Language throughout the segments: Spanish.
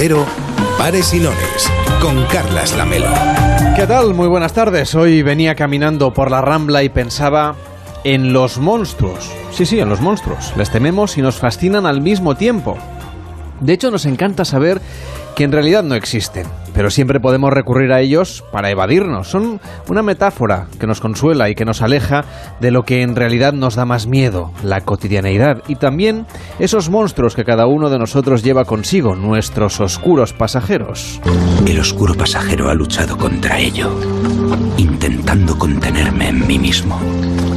Cero, Pares y Lones, con Carlas Lamelo. ¿Qué tal? Muy buenas tardes. Hoy venía caminando por la Rambla y pensaba en los monstruos. Sí, sí, en los monstruos. Les tememos y nos fascinan al mismo tiempo. De hecho, nos encanta saber que en realidad no existen, pero siempre podemos recurrir a ellos para evadirnos. Son una metáfora que nos consuela y que nos aleja de lo que en realidad nos da más miedo, la cotidianeidad, y también esos monstruos que cada uno de nosotros lleva consigo, nuestros oscuros pasajeros. El oscuro pasajero ha luchado contra ello, intentando contenerme en mí mismo,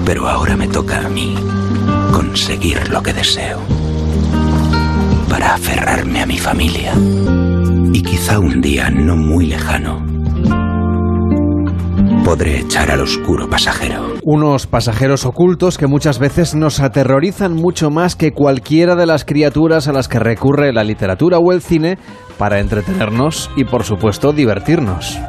pero ahora me toca a mí conseguir lo que deseo para aferrarme a mi familia y quizá un día no muy lejano podré echar al oscuro pasajero. Unos pasajeros ocultos que muchas veces nos aterrorizan mucho más que cualquiera de las criaturas a las que recurre la literatura o el cine para entretenernos y por supuesto divertirnos.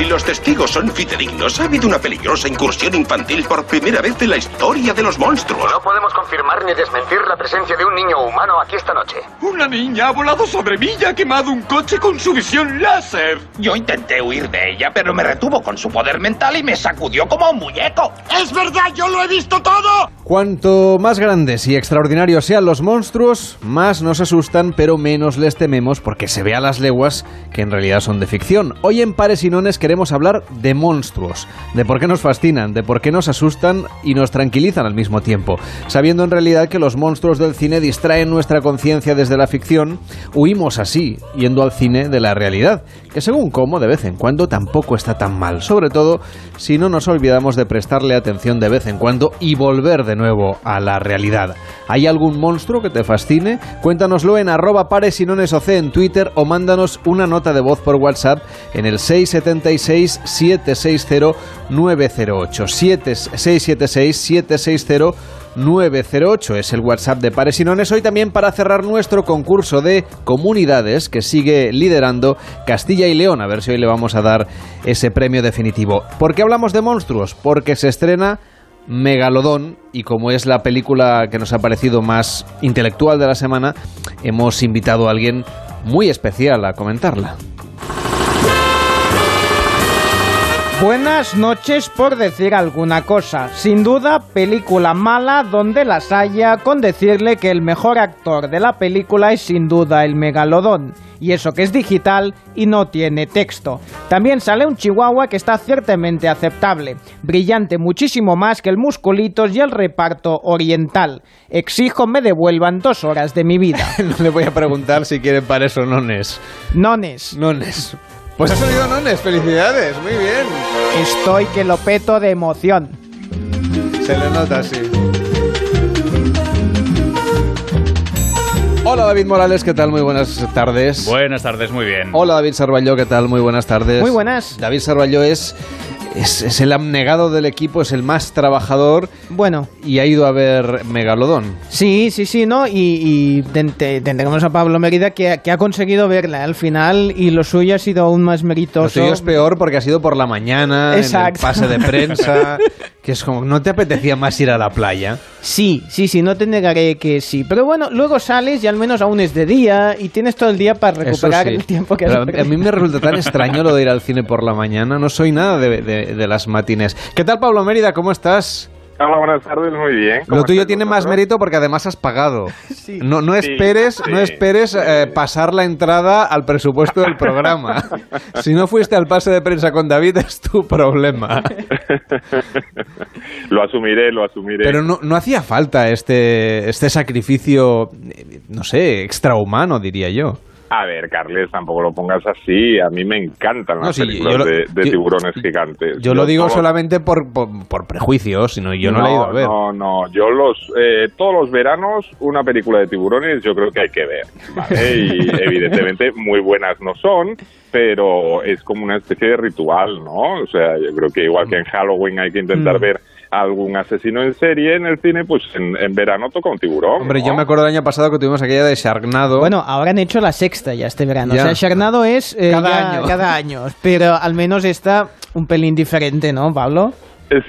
Si los testigos son fidedignos, ha habido una peligrosa incursión infantil por primera vez en la historia de los monstruos. No podemos confirmar ni desmentir la presencia de un niño humano aquí esta noche. Una niña ha volado sobre mí y ha quemado un coche con su visión láser. Yo intenté huir de ella, pero me retuvo con su poder mental y me sacudió como un muñeco. ¡Es verdad! ¡Yo lo he visto todo! Cuanto más grandes y extraordinarios sean los monstruos, más nos asustan, pero menos les tememos porque se ve a las leguas que en realidad son de ficción. Hoy en Pares y Nones queremos hablar de monstruos, de por qué nos fascinan, de por qué nos asustan y nos tranquilizan al mismo tiempo, sabiendo en realidad que los monstruos del cine distraen nuestra conciencia desde la ficción, huimos así, yendo al cine de la realidad, que según cómo de vez en cuando tampoco está tan mal, sobre todo si no nos olvidamos de prestarle atención de vez en cuando y volver de nuevo a la realidad. ¿Hay algún monstruo que te fascine? Cuéntanoslo en arroba pares y nones OC en Twitter o mándanos una nota de voz por WhatsApp en el 676 760 908 676 760 908 es el WhatsApp de Pares y. Hoy también para cerrar nuestro concurso de comunidades que sigue liderando Castilla y León. A ver si hoy le vamos a dar ese premio definitivo. ¿Por qué hablamos de monstruos? Porque se estrena Megalodón y como es la película que nos ha parecido más intelectual de la semana, hemos invitado a alguien muy especial a comentarla. Buenas noches por decir alguna cosa. Sin duda, película mala donde las haya, con decirle que el mejor actor de la película es sin duda el megalodón. Y eso que es digital y no tiene texto. También sale un chihuahua que está ciertamente aceptable, brillante muchísimo más que el musculitos y el reparto oriental. Exijo me devuelvan dos horas de mi vida. no le voy a preguntar si quieren para eso nones. Nones. Nones. Pues ha salido Nones, felicidades, muy bien. Estoy que lo peto de emoción. Se le nota, sí. Hola David Morales, ¿qué tal? Muy buenas tardes. Buenas tardes, muy bien. Hola David Sarballó, ¿qué tal? Muy buenas tardes. Muy buenas. David Sarballó es, es, es el abnegado del equipo, es el más trabajador. Bueno. Y ha ido a ver Megalodón. Sí, sí, sí, ¿no? Y, y ten- te- tendremos a Pablo Mérida que, que ha conseguido verla al final y lo suyo ha sido aún más Lo meritoso. tuyo es peor porque ha sido por la mañana, Exacto. en el pase de prensa, que es como, ¿no te apetecía más ir a la playa? Sí, sí, sí, no te negaré que sí. Pero bueno, luego sales y al menos aún es de día y tienes todo el día para recuperar sí. el tiempo que has a- mí me resulta tan extraño lo de ir al cine por la mañana. No soy nada de, de- de las matines. ¿Qué tal, Pablo Mérida? ¿Cómo estás? Hola, buenas tardes, muy bien. ¿Cómo Lo tuyo tiene más mérito porque además has pagado. Sí. No, no Sí, esperes, no esperes sí. eh, pasar la entrada al presupuesto del programa. si no fuiste al pase de prensa con David es tu problema. lo asumiré, lo asumiré. Pero no, no hacía falta este, este sacrificio, eh, no sé, extrahumano, diría yo. A ver, Carles, tampoco lo pongas así. A mí me encantan No, las sí, películas lo- de, de yo- tiburones gigantes. Yo lo digo todos- solamente por, por, por prejuicios, sino yo no, la he ido a ver. No, no, yo los eh, todos los veranos una película de tiburones yo creo que hay que ver, ¿vale? Y evidentemente muy buenas no son, pero es como una especie de ritual, ¿no? O sea, yo creo que igual que en Halloween hay que intentar Mm. ver algún asesino en serie en el cine, pues en, en verano toca un tiburón. Hombre, ¿no? yo me acuerdo el año pasado que tuvimos aquella de Sharknado. Bueno, ahora han hecho la sexta ya este verano. Ya. O sea, Sharknado es eh, Cada ya año. cada año. Pero al menos está un pelín diferente, ¿no, Pablo?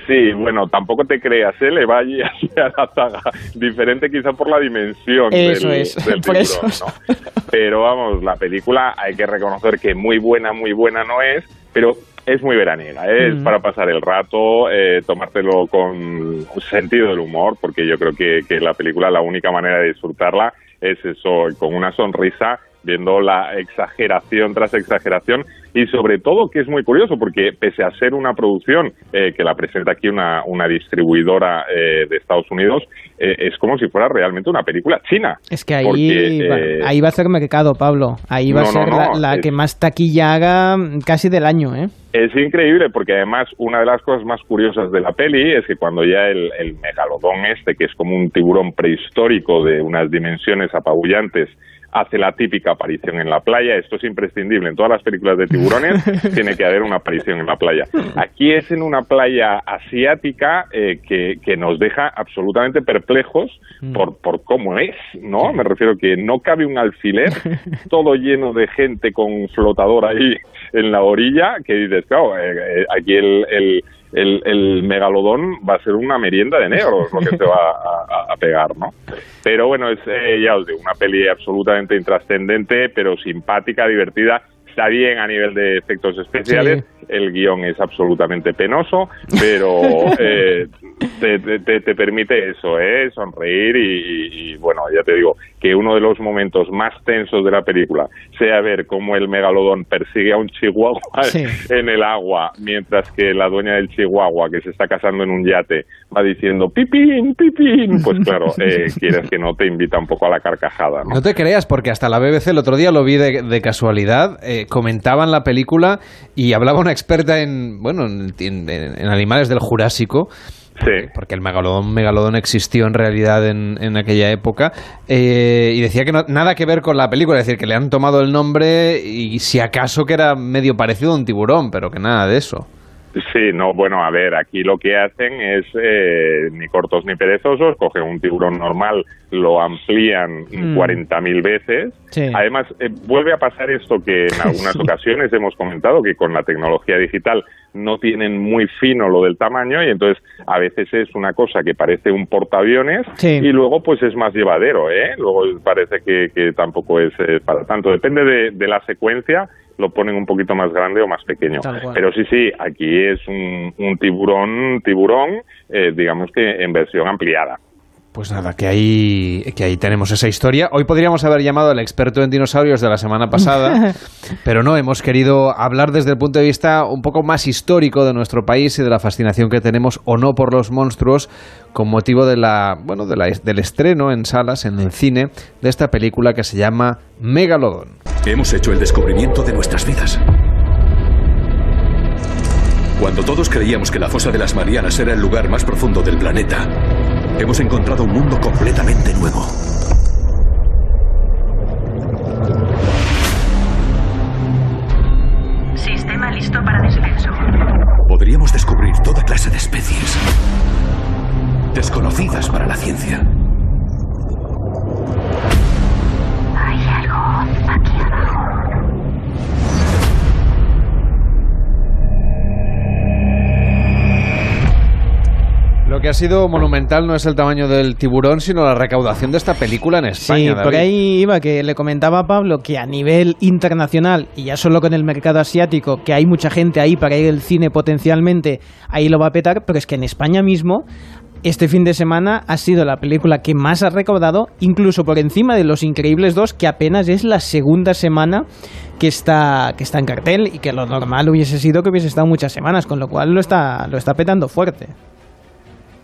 Sí, bueno, tampoco te creas, ¿eh? Le vaya a la saga. Diferente quizá por la dimensión eso del, es. del por tiburón, eso. ¿no? Pero vamos, la película hay que reconocer que muy buena, muy buena no es, pero es muy veraniega, es Mm. para pasar el rato, eh, tomártelo con sentido del humor, porque yo creo que, que la película la única manera de disfrutarla es eso, con una sonrisa, viendo la exageración tras exageración y sobre todo que es muy curioso porque pese a ser una producción eh, que la presenta aquí una, una distribuidora eh, de Estados Unidos, eh, es como si fuera realmente una película china. Es que ahí, Porque, eh, ahí va a ser mercado, Pablo. Ahí va a No, no, ser la, no, la es- que más taquilla haga casi del año, ¿eh? Es increíble porque además una de las cosas más curiosas de la peli es que cuando ya el, el megalodón este, que es como un tiburón prehistórico de unas dimensiones apabullantes, hace la típica aparición en la playa, esto es imprescindible, en todas las películas de tiburones tiene que haber una aparición en la playa. Aquí es en una playa asiática eh, que, que nos deja absolutamente perplejos por, por cómo es, ¿no? Me refiero que no cabe un alfiler, todo lleno de gente con flotador ahí en la orilla, que dices, claro, eh, eh, aquí el, el, el, el megalodón va a ser una merienda de negros lo que se va a, a- a pegar, ¿no? Pero bueno, es, eh, ya os digo, una peli absolutamente intrascendente, pero simpática, divertida. Está bien a nivel de efectos especiales, el guion es absolutamente penoso, pero eh, te, te- te- te permite eso, ¿eh? sonreír y, y- y, bueno, ya te digo, que uno de los momentos más tensos de la película sea ver cómo el megalodón persigue a un chihuahua Sí. en el agua, mientras que la dueña del chihuahua, que se está casando en un yate, va diciendo pipín, pipín, pues claro, eh, quieres que no te invita un poco a la carcajada, ¿no? No te creas, porque hasta la BBC el otro día lo vi de, de casualidad, eh, comentaban la película y hablaba una experta en, bueno, en, en- en animales del Jurásico, Sí. porque el megalodón, megalodón existió en realidad en, en aquella época, eh, y decía que no- nada que ver con la película, es decir, que le han tomado el nombre y si acaso que era medio parecido a un tiburón, pero que nada de eso. Sí, no, bueno, a ver, aquí lo que hacen es eh, ni cortos ni perezosos, cogen un tiburón normal, lo amplían Mm. 40.000 veces. Sí. Además, eh, vuelve a pasar esto que en algunas ocasiones hemos comentado, que con la tecnología digital no tienen muy fino lo del tamaño y entonces a veces es una cosa que parece un portaaviones Sí. y luego pues es más llevadero, ¿eh? Luego parece que, que tampoco es eh, para tanto. Depende de, de la secuencia, lo ponen un poquito más grande o más pequeño. Pero sí, sí, aquí es un, un tiburón, tiburón, eh, digamos que en versión ampliada. Pues nada, que ahí, que ahí tenemos esa historia. Hoy podríamos haber llamado al experto en dinosaurios de la semana pasada, pero no, hemos querido hablar desde el punto de vista un poco más histórico de nuestro país y de la fascinación que tenemos o no por los monstruos con motivo de la, bueno, de la, del estreno en salas, en el cine, de esta película que se llama Megalodon. Hemos hecho el descubrimiento de nuestras vidas. Cuando todos creíamos que la fosa de las Marianas era el lugar más profundo del planeta, hemos encontrado un mundo completamente nuevo. Sistema listo para descenso. Podríamos descubrir toda clase de especies desconocidas para la ciencia. Hay algo aquí Lo que ha sido monumental no es el tamaño del tiburón, sino la recaudación de esta película en España. Sí, David. por ahí iba, que le comentaba a Pablo que a nivel internacional, y ya solo con el mercado asiático, que hay mucha gente ahí para ir al cine potencialmente, ahí lo va a petar, pero es que en España mismo, este fin de semana ha sido la película que más ha recaudado, incluso por encima de Los Increíbles 2, que apenas es la segunda semana que está, que está en cartel, y que lo normal hubiese sido que hubiese estado muchas semanas, con lo cual lo está, lo está petando fuerte.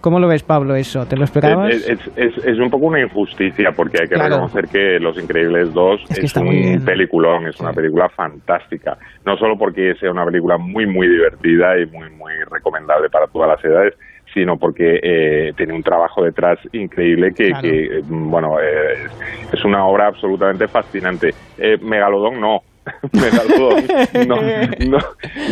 ¿Cómo lo ves, Pablo, eso? ¿Te lo esperabas? Es, es- es- es un poco una injusticia porque hay que Claro. reconocer que Los Increíbles 2 Es que está muy un bien. peliculón, es una película fantástica. No solo porque sea una película muy, muy divertida y muy, muy recomendable para todas las edades, sino porque eh, tiene un trabajo detrás increíble que, Claro. que, eh, bueno, eh, es- es una obra absolutamente fascinante. Eh, Megalodón no. No, no,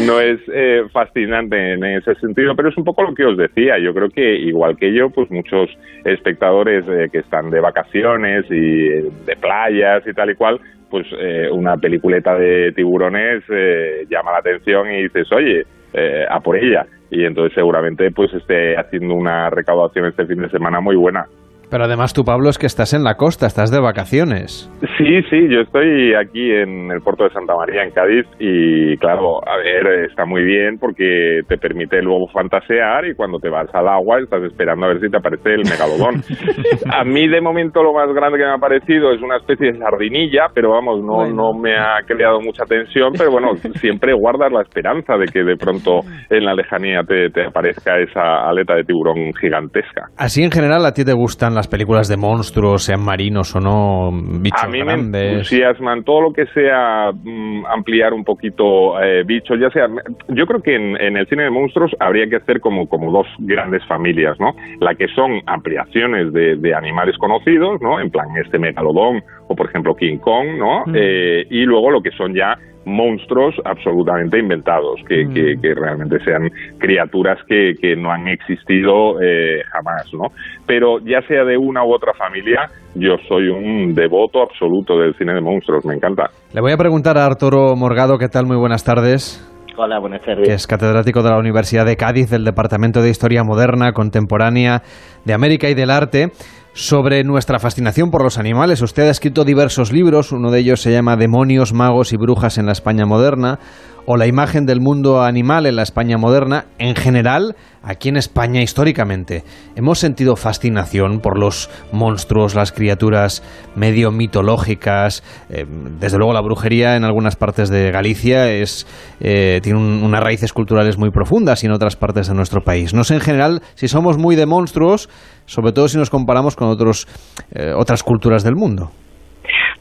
no es eh, fascinante en ese sentido, pero es un poco lo que os decía. Yo creo que igual que yo, pues muchos espectadores eh, que están de vacaciones y eh, de playas y tal y cual, pues eh, una peliculeta de tiburones eh, llama la atención y dices, oye, eh, a por ella. y entonces seguramente pues esté haciendo una recaudación este fin de semana muy buena. Pero además tú, Pablo, es que estás en la costa, estás de vacaciones. Sí, sí, yo estoy aquí en el puerto de Santa María, en Cádiz, y claro, a ver, está muy bien porque te permite luego fantasear y cuando te vas al agua estás esperando a ver si te aparece el megalodón. a mí, de momento, lo más grande que me ha parecido es una especie de sardinilla, pero vamos, no, no me ha creado mucha tensión, pero bueno, siempre guardas la esperanza de que de pronto en la lejanía te, te aparezca esa aleta de tiburón gigantesca. Así en general, ¿a ti te gustan las películas de monstruos, sean marinos o no, bichos a mí grandes? me entusiasman todo lo que sea mm, ampliar un poquito eh, bichos, ya sea. Yo creo que en, en el cine de monstruos habría que hacer como, como dos grandes familias, ¿no? La que son ampliaciones de, de animales conocidos, ¿no? En plan este megalodón o por ejemplo King Kong, ¿no? Mm. Eh, y luego lo que son ya monstruos absolutamente inventados, que, Mm. que, que realmente sean criaturas que, que no han existido eh, jamás, ¿no? Pero ya sea de una u otra familia, yo soy un devoto absoluto del cine de monstruos, me encanta. Le voy a preguntar a Arturo Morgado, ¿qué tal? Muy buenas tardes. Hola, buenas tardes. que es catedrático de la Universidad de Cádiz del Departamento de Historia Moderna, Contemporánea de América y del Arte, sobre nuestra fascinación por los animales. Usted ha escrito diversos libros, uno de ellos se llama Demonios, magos y brujas en la España moderna, o La imagen del mundo animal en la España moderna. En general, aquí en España históricamente, hemos sentido fascinación por los monstruos, las criaturas medio mitológicas. Eh, desde luego la brujería en algunas partes de Galicia es, eh, tiene un- unas raíces culturales muy profundas y en otras partes de nuestro país. No sé en general si somos muy de monstruos, sobre todo si nos comparamos con otros, eh, otras culturas del mundo.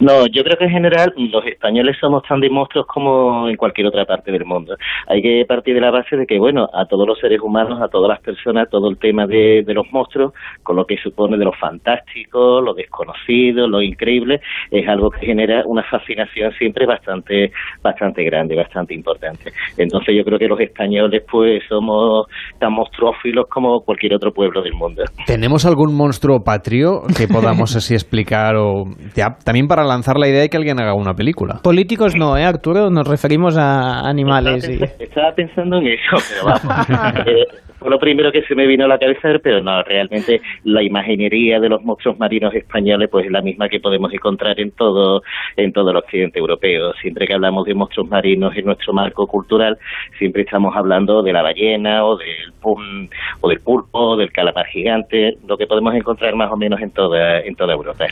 No, yo creo que en general los españoles somos tan de monstruos como en cualquier otra parte del mundo. Hay que partir de la base de que, bueno, a todos los seres humanos, a todas las personas, todo el tema de, de los monstruos, con lo que supone de lo fantástico, lo desconocido, lo increíble, es algo que genera una fascinación siempre bastante, bastante grande, bastante importante. Entonces yo creo que los españoles pues somos tan monstruófilos como cualquier otro pueblo del mundo. ¿Tenemos algún monstruo patrio que podamos así explicar o ya, también para lanzar la idea de que alguien haga una película? Políticos no, ¿eh, Arturo? Nos referimos a animales. y- Estaba pensando en eso, pero vamos. lo primero que se me vino a la cabeza, pero no, realmente la imaginería de los monstruos marinos españoles pues es la misma que podemos encontrar en todo en todo el occidente europeo. Siempre que hablamos de monstruos marinos en nuestro marco cultural, siempre estamos hablando de la ballena o del pum- o del pulpo, del calamar gigante, lo que podemos encontrar más o menos en toda en toda Europa.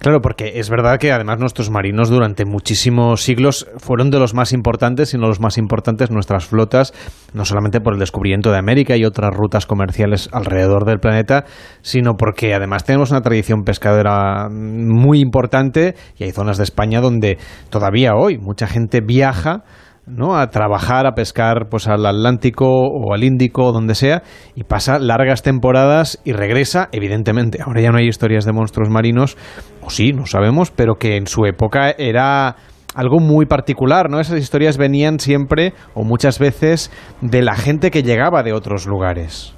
Claro, porque es verdad que además nuestros marinos durante muchísimos siglos fueron de los más importantes, sino los más importantes nuestras flotas, no solamente por el descubrimiento de América y otras rutas comerciales alrededor del planeta, sino porque además tenemos una tradición pescadora muy importante y hay zonas de España donde todavía hoy mucha gente viaja ¿no? a trabajar, a pescar pues al Atlántico o al Índico o donde sea y pasa largas temporadas y regresa, evidentemente. Ahora ya no hay historias de monstruos marinos, o sí, no sabemos, pero que en su época era algo muy particular, ¿no? Esas historias venían siempre o muchas veces de la gente que llegaba de otros lugares.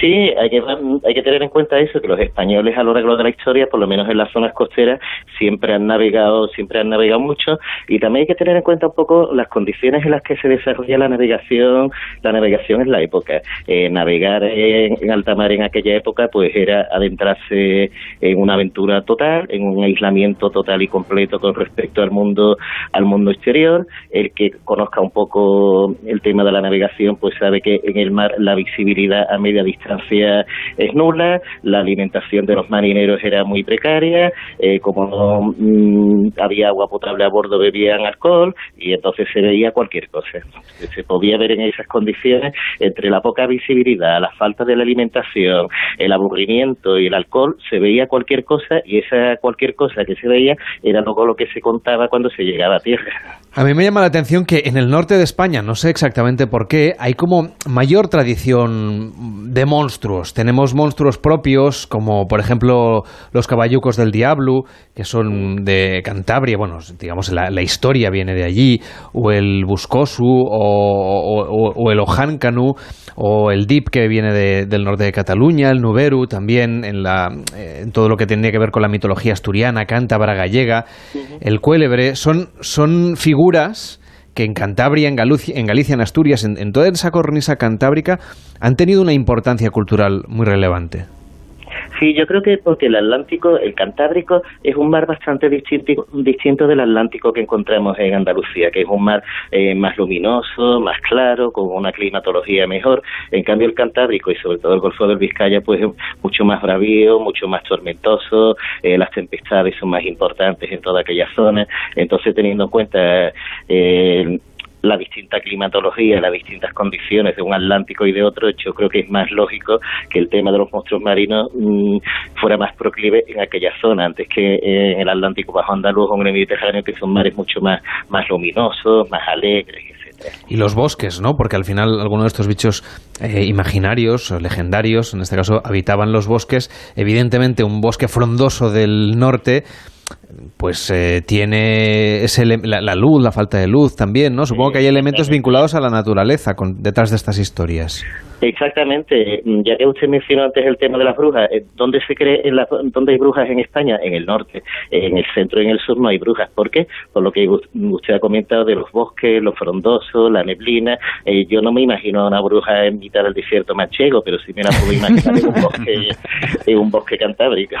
Sí, hay que, tener en cuenta eso, que los españoles a lo largo de la historia, por lo menos en las zonas costeras, siempre han navegado, siempre han navegado mucho, y también hay que tener en cuenta un poco las condiciones en las que se desarrolla la navegación, la navegación en la época. Eh, navegar en, en alta mar en aquella época, pues era adentrarse en una aventura total, en un aislamiento total y completo con respecto al mundo, al mundo exterior. El que conozca un poco el tema de la navegación, pues sabe que en el mar la visibilidad a media distancia es nula, la alimentación de los marineros era muy precaria, eh, como no mm, había agua potable a bordo bebían alcohol y entonces se veía cualquier cosa. Se podía ver en esas condiciones entre la poca visibilidad, la falta de la alimentación, el aburrimiento y el alcohol, se veía cualquier cosa y esa cualquier cosa que se veía era luego lo que se contaba cuando se llegaba a tierra. A mí me llama la atención que en el norte de España, no sé exactamente por qué, hay como mayor tradición de monstruos. Tenemos monstruos propios, como por ejemplo los caballucos del diablo, que son de Cantabria, bueno, digamos la, la historia viene de allí, o el Buscosu, o, o- o el Ojáncanu, o el Dip, que viene de- del norte de Cataluña, el Nuberu, también en, la, en todo lo que tenía que ver con la mitología asturiana, cántabra, gallega, el cuélebre, son, son figuras que en Cantabria, en en, Galicia, en Asturias, en toda esa cornisa cantábrica, han tenido una importancia cultural muy relevante. Sí, yo creo que porque el Atlántico, el Cantábrico, es un mar bastante distinto, distinto del Atlántico que encontramos en Andalucía, que es un mar eh, más luminoso, más claro, con una climatología mejor. En cambio, el Cantábrico y sobre todo el Golfo del Vizcaya, pues es mucho más bravío, mucho más tormentoso, eh, las tempestades son más importantes en toda aquella zona. Entonces, teniendo en cuenta eh, la distinta climatología, las distintas condiciones de un Atlántico y de otro, yo creo que es más lógico que el tema de los monstruos marinos mm, fuera más proclive en aquella zona, antes que en el Atlántico bajo andaluz o en el Mediterráneo, que son mares mucho más, más luminosos, más alegres, y los bosques, ¿no? Porque al final algunos de estos bichos eh, imaginarios o legendarios, en este caso, habitaban los bosques. Evidentemente, un bosque frondoso del norte pues eh, tiene ese, la, luz, la falta de luz también, ¿no? Supongo que hay elementos vinculados a la naturaleza con, detrás de estas historias. Exactamente, ya que usted mencionó antes el tema de las brujas, eh, ¿dónde se cree en la, dónde hay brujas en España? En el norte, en el centro y en el sur no hay brujas. ¿Por qué? Por lo que usted ha comentado de los bosques, los frondosos, la neblina. Eh, yo no me imagino a una bruja en mitad del desierto manchego, pero sí me la puedo imaginar en un bosque, en un bosque cantábrico.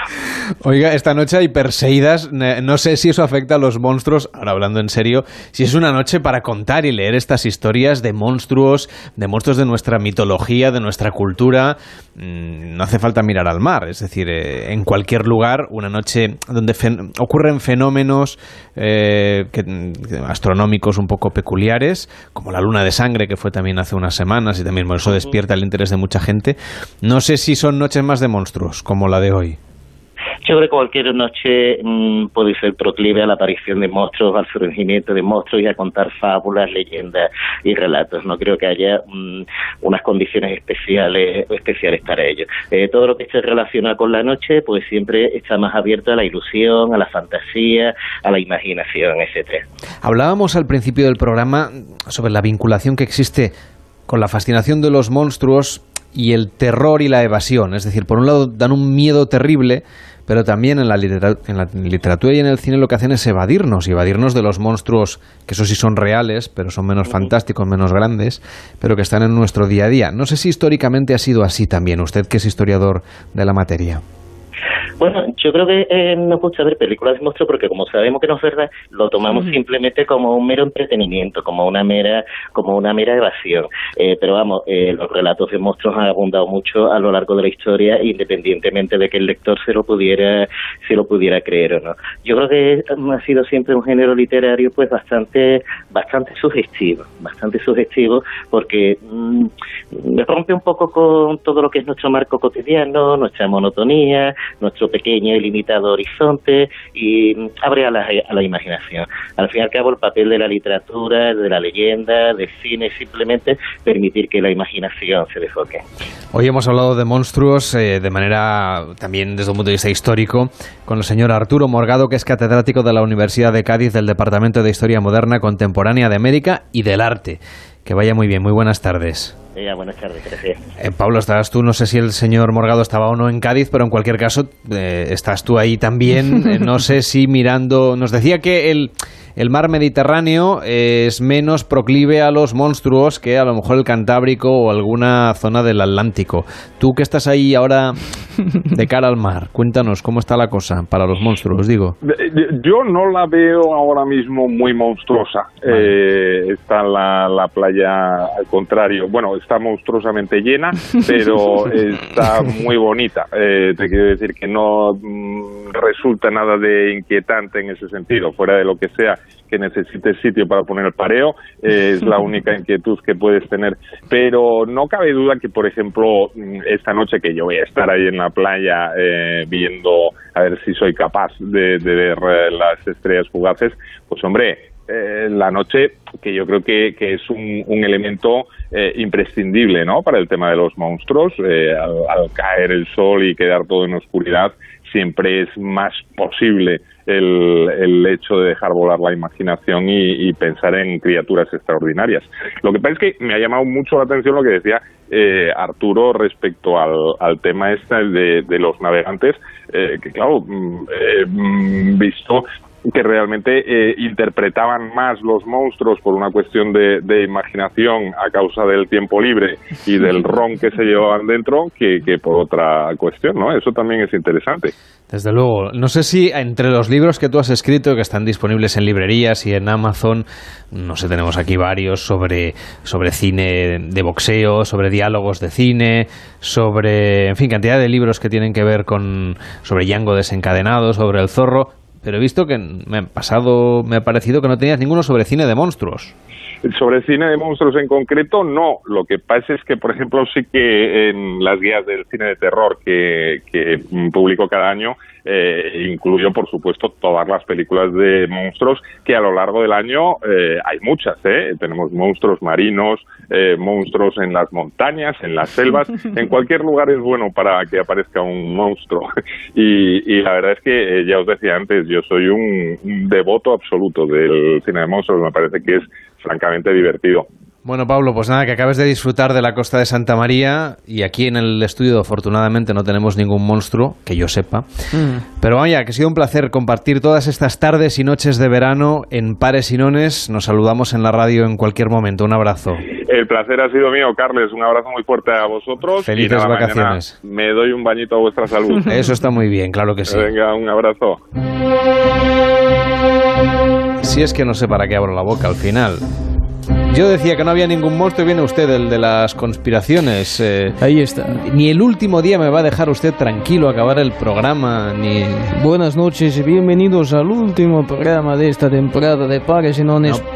Oiga, esta noche hay Perseidas, no sé si eso afecta a los monstruos, ahora hablando en serio, si es una noche para contar y leer estas historias de monstruos, de monstruos de nuestra mitología de nuestra cultura, mm, no hace falta mirar al mar. Es decir, eh, en cualquier lugar, una noche donde ocurren fenómenos eh, astronómicos un poco peculiares, como la luna de sangre, que fue también hace unas semanas y también eso despierta el interés de mucha gente. No sé si son noches más de monstruos, como la de hoy. Yo creo que cualquier noche mm, puede ser proclive a la aparición de monstruos, al surgimiento de monstruos y a contar fábulas, leyendas y relatos. No creo que haya mm, unas condiciones especiales especiales para ello. Eh, todo lo que esté relacionado con la noche, pues siempre está más abierto a la ilusión, a la fantasía, a la imaginación, etcétera. Hablábamos al principio del programa sobre la vinculación que existe con la fascinación de los monstruos y el terror y la evasión. Es decir, por un lado dan un miedo terrible, pero también en la, en la, literatura y en el cine lo que hacen es evadirnos, y evadirnos de los monstruos, que eso sí son reales, pero son menos fantásticos, menos grandes, pero que están en nuestro día a día. No sé si históricamente ha sido así también, usted que es historiador de la materia. Bueno, yo creo que eh, nos gusta ver películas de monstruos porque como sabemos que no es verdad, lo tomamos simplemente como un mero entretenimiento, como una mera, como una mera evasión. Eh, pero vamos, eh, los relatos de monstruos han abundado mucho a lo largo de la historia, independientemente de que el lector se lo pudiera, se lo pudiera creer o no. Yo creo que ha sido siempre un género literario pues bastante, bastante sugestivo, bastante sugestivo porque mm, rompe un poco con todo lo que es nuestro marco cotidiano, nuestra monotonía, nuestro pequeño y limitado horizonte y abre a la, a la imaginación. Al fin y al cabo, el papel de la literatura, de la leyenda, del cine, simplemente permitir que la imaginación se desfoque. Hoy hemos hablado de monstruos eh, de manera también desde un punto de vista histórico con el señor Arturo Morgado, que es catedrático de la Universidad de Cádiz del Departamento de Historia Moderna Contemporánea de América y del Arte. Que vaya muy bien, muy buenas tardes. Buenas tardes, gracias. Eh, Pablo, estabas tú, no sé si el señor Morgado estaba o no en Cádiz, pero en cualquier caso, eh, estás tú ahí también. Eh, no sé si mirando. Nos decía que el el mar Mediterráneo es menos proclive a los monstruos que a lo mejor el Cantábrico o alguna zona del Atlántico. Tú que estás ahí ahora de cara al mar, cuéntanos cómo está la cosa para los monstruos, digo. Yo no la veo ahora mismo muy monstruosa. Eh, está la, la playa al contrario. Bueno, está monstruosamente llena, pero está muy bonita. Eh, te quiero decir que no mm, resulta nada de inquietante en ese sentido, fuera de lo que sea que necesites sitio para poner el pareo, eh, es la única inquietud que puedes tener. Pero no cabe duda que, por ejemplo, mm, esta noche que yo voy a estar ahí en la playa eh, viendo a ver si soy capaz de, ver eh, las estrellas fugaces, pues hombre, la noche que yo creo que, es un, elemento imprescindible ¿no? para el tema de los monstruos. al, caer el sol y quedar todo en oscuridad, siempre es más posible el, el hecho de dejar volar la imaginación y, pensar en criaturas extraordinarias. Lo que pasa es que me ha llamado mucho la atención lo que decía eh, Arturo respecto al, al tema este de, de los navegantes, eh, que claro, mm, eh, mm, visto que realmente eh, interpretaban más los monstruos por una cuestión de, de, imaginación a causa del tiempo libre y del ron que se llevaban dentro que, que por otra cuestión, ¿no? Eso también es interesante. Desde luego. No sé si entre los libros que tú has escrito, que están disponibles en librerías y en Amazon, no sé, tenemos aquí varios sobre, sobre cine de boxeo, sobre diálogos de cine, sobre, en fin, cantidad de libros que tienen que ver con, sobre Django desencadenado, sobre el zorro, pero he visto que me ha pasado, me ha parecido que no tenías ninguno sobre cine de monstruos. Sobre cine de monstruos en concreto, no. Lo que pasa es que, por ejemplo, sí que en las guías del cine de terror que, que publico cada año, eh, incluyo, por supuesto, todas las películas de monstruos, que a lo largo del año eh, hay muchas. ¿eh? Tenemos monstruos marinos, eh, monstruos en las montañas, en las selvas. En cualquier lugar es bueno para que aparezca un monstruo. y, y, la verdad es que, eh, ya os decía antes, yo soy un, un devoto absoluto del cine de monstruos. Me parece que es francamente divertido. Bueno, Pablo, pues nada, que acabes de disfrutar de la costa de Santa María y aquí en el estudio afortunadamente no tenemos ningún monstruo, que yo sepa. Mm. Pero vaya, que ha sido un placer compartir todas estas tardes y noches de verano en Pares y Nones. Nos saludamos en la radio en cualquier momento. Un abrazo. El placer ha sido mío, Carles. Un abrazo muy fuerte a vosotros. Felices y nada, vacaciones. Me doy un bañito a vuestra salud. Eso está muy bien, claro que sí. Venga, un abrazo. Si es que no sé para qué abro la boca al final. Yo decía que no había ningún monstruo y viene usted, el de las conspiraciones. Eh, Ahí está. Ni el último día me va a dejar usted tranquilo acabar el programa, ni... Buenas noches y bienvenidos al último programa de esta temporada de paresinones.com. No,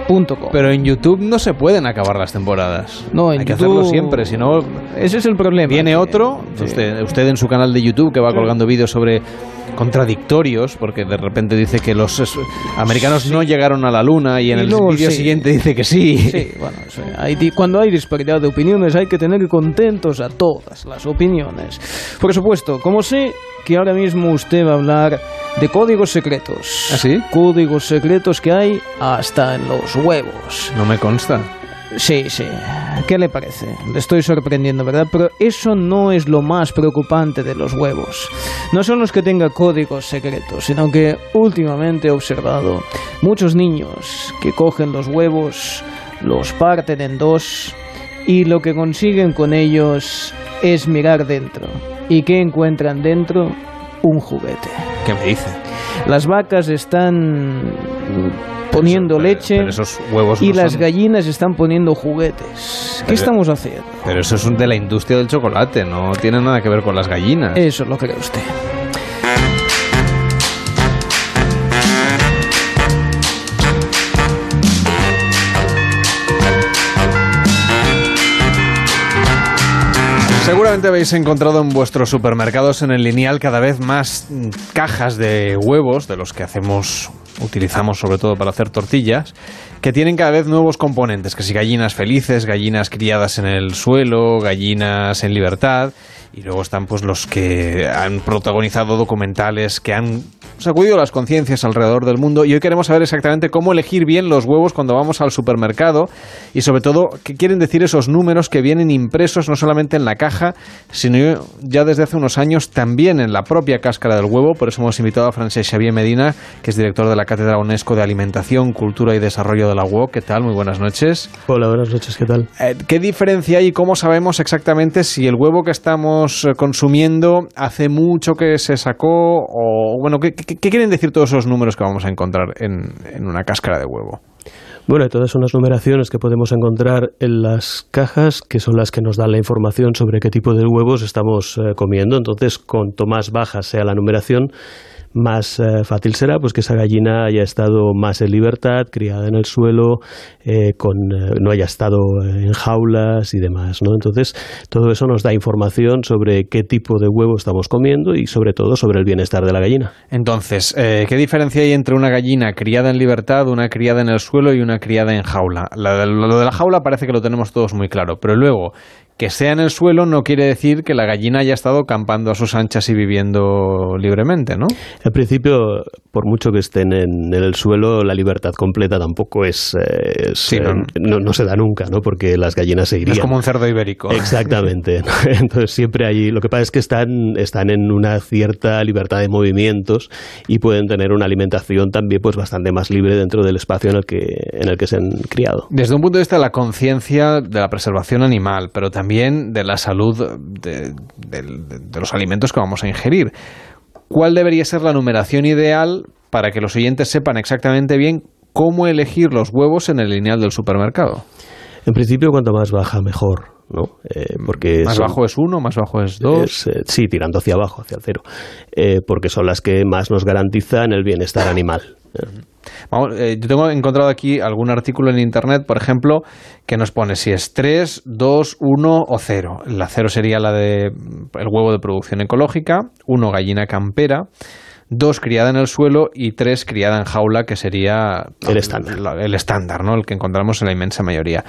pero en YouTube no se pueden acabar las temporadas. No, en Hay que YouTube... hacerlo siempre, si no... Ese es el problema. Viene otro, Sí. usted, usted en su canal de YouTube que va colgando vídeos sobre contradictorios, porque de repente dice que los americanos no llegaron a la luna y en Y el vídeo sí. siguiente dice que sí. Sí, bueno. Hay cuando hay disparidad de opiniones hay que tener contentos a todas las opiniones. Por supuesto, como sé que ahora mismo usted va a hablar de códigos secretos. ¿Ah, sí? Códigos secretos que hay hasta en los huevos. No me consta. Sí, sí. ¿Qué le parece? Le estoy sorprendiendo, ¿verdad? Pero eso no es lo más preocupante de los huevos. No son los que tengan códigos secretos, sino que últimamente he observado muchos niños que cogen los huevos, los parten en dos y lo que consiguen con ellos es mirar dentro. ¿Y qué encuentran dentro? Un juguete. ¿Qué me dice? Las vacas están poniendo Pero- leche pero esos huevos y no las son- gallinas están poniendo juguetes. ¿Qué Pero- estamos haciendo? Pero eso es de la industria del chocolate, no tiene nada que ver con las gallinas. Eso lo cree usted. Seguramente habéis encontrado en vuestros supermercados en el lineal cada vez más cajas de huevos, de los que hacemos, utilizamos sobre todo para hacer tortillas, que tienen cada vez nuevos componentes, que si gallinas felices, gallinas criadas en el suelo, gallinas en libertad, y luego están pues los que han protagonizado documentales que han sacudido las conciencias alrededor del mundo. Y hoy queremos saber exactamente cómo elegir bien los huevos cuando vamos al supermercado. Y sobre todo qué quieren decir esos números que vienen impresos no solamente en la caja sino ya desde hace unos años también en la propia cáscara del huevo por eso hemos invitado a Francesc Xavier Medina que es director de la Cátedra UNESCO de Alimentación, Cultura y Desarrollo de la UOC ¿qué tal? Muy buenas noches. Hola, buenas noches, ¿qué tal? Eh, ¿Qué diferencia hay y cómo sabemos exactamente si el huevo que estamos eh, consumiendo hace mucho que se sacó o bueno, ¿qué, quieren decir todos esos números que vamos a encontrar en, en una cáscara de huevo? Bueno, hay todas unas numeraciones que podemos encontrar en las cajas, que son las que nos dan la información sobre qué tipo de huevos estamos eh, comiendo. Entonces, cuanto más baja sea la numeración, más eh, fácil será pues que esa gallina haya estado más en libertad, criada en el suelo, eh, con, eh, no haya estado en jaulas y demás. ¿no? Entonces, todo eso nos da información sobre qué tipo de huevo estamos comiendo y sobre todo sobre el bienestar de la gallina. Entonces, eh, ¿qué diferencia hay entre una gallina criada en libertad, una criada en el suelo y una criada en jaula? La- lo de la jaula parece que lo tenemos todos muy claro, pero luego, que sea en el suelo no quiere decir que la gallina haya estado campando a sus anchas y viviendo libremente, ¿no? En principio, por mucho que estén en, el suelo, la libertad completa tampoco es, eh, Sí, eh, no. no, se da nunca, ¿no? Porque las gallinas se irían. es como un cerdo ibérico. Exactamente. Entonces siempre allí. Lo que pasa es que están, están en una cierta libertad de movimientos y pueden tener una alimentación también pues bastante más libre dentro del espacio en el que, en el que se han criado. Desde un punto de vista de la conciencia de la preservación animal, pero también de la salud de, de- de los alimentos que vamos a ingerir. ¿Cuál debería ser la numeración ideal para que los oyentes sepan exactamente bien cómo elegir los huevos en el lineal del supermercado? En principio, cuanto más baja, mejor. ¿No? Eh, porque ¿Más son- bajo es uno, más bajo es dos? es, eh, sí, tirando hacia abajo, hacia el cero. Eh, porque son las que más nos garantizan el bienestar animal. Vamos, eh, yo tengo encontrado aquí algún artículo en internet, por ejemplo, que nos pone si es 3, 2, 1 o 0. La 0 sería la de el huevo de producción ecológica, 1 gallina campera, 2 criada en el suelo y 3 criada en jaula, que sería El estándar. el estándar, ¿no? el que encontramos en la inmensa mayoría.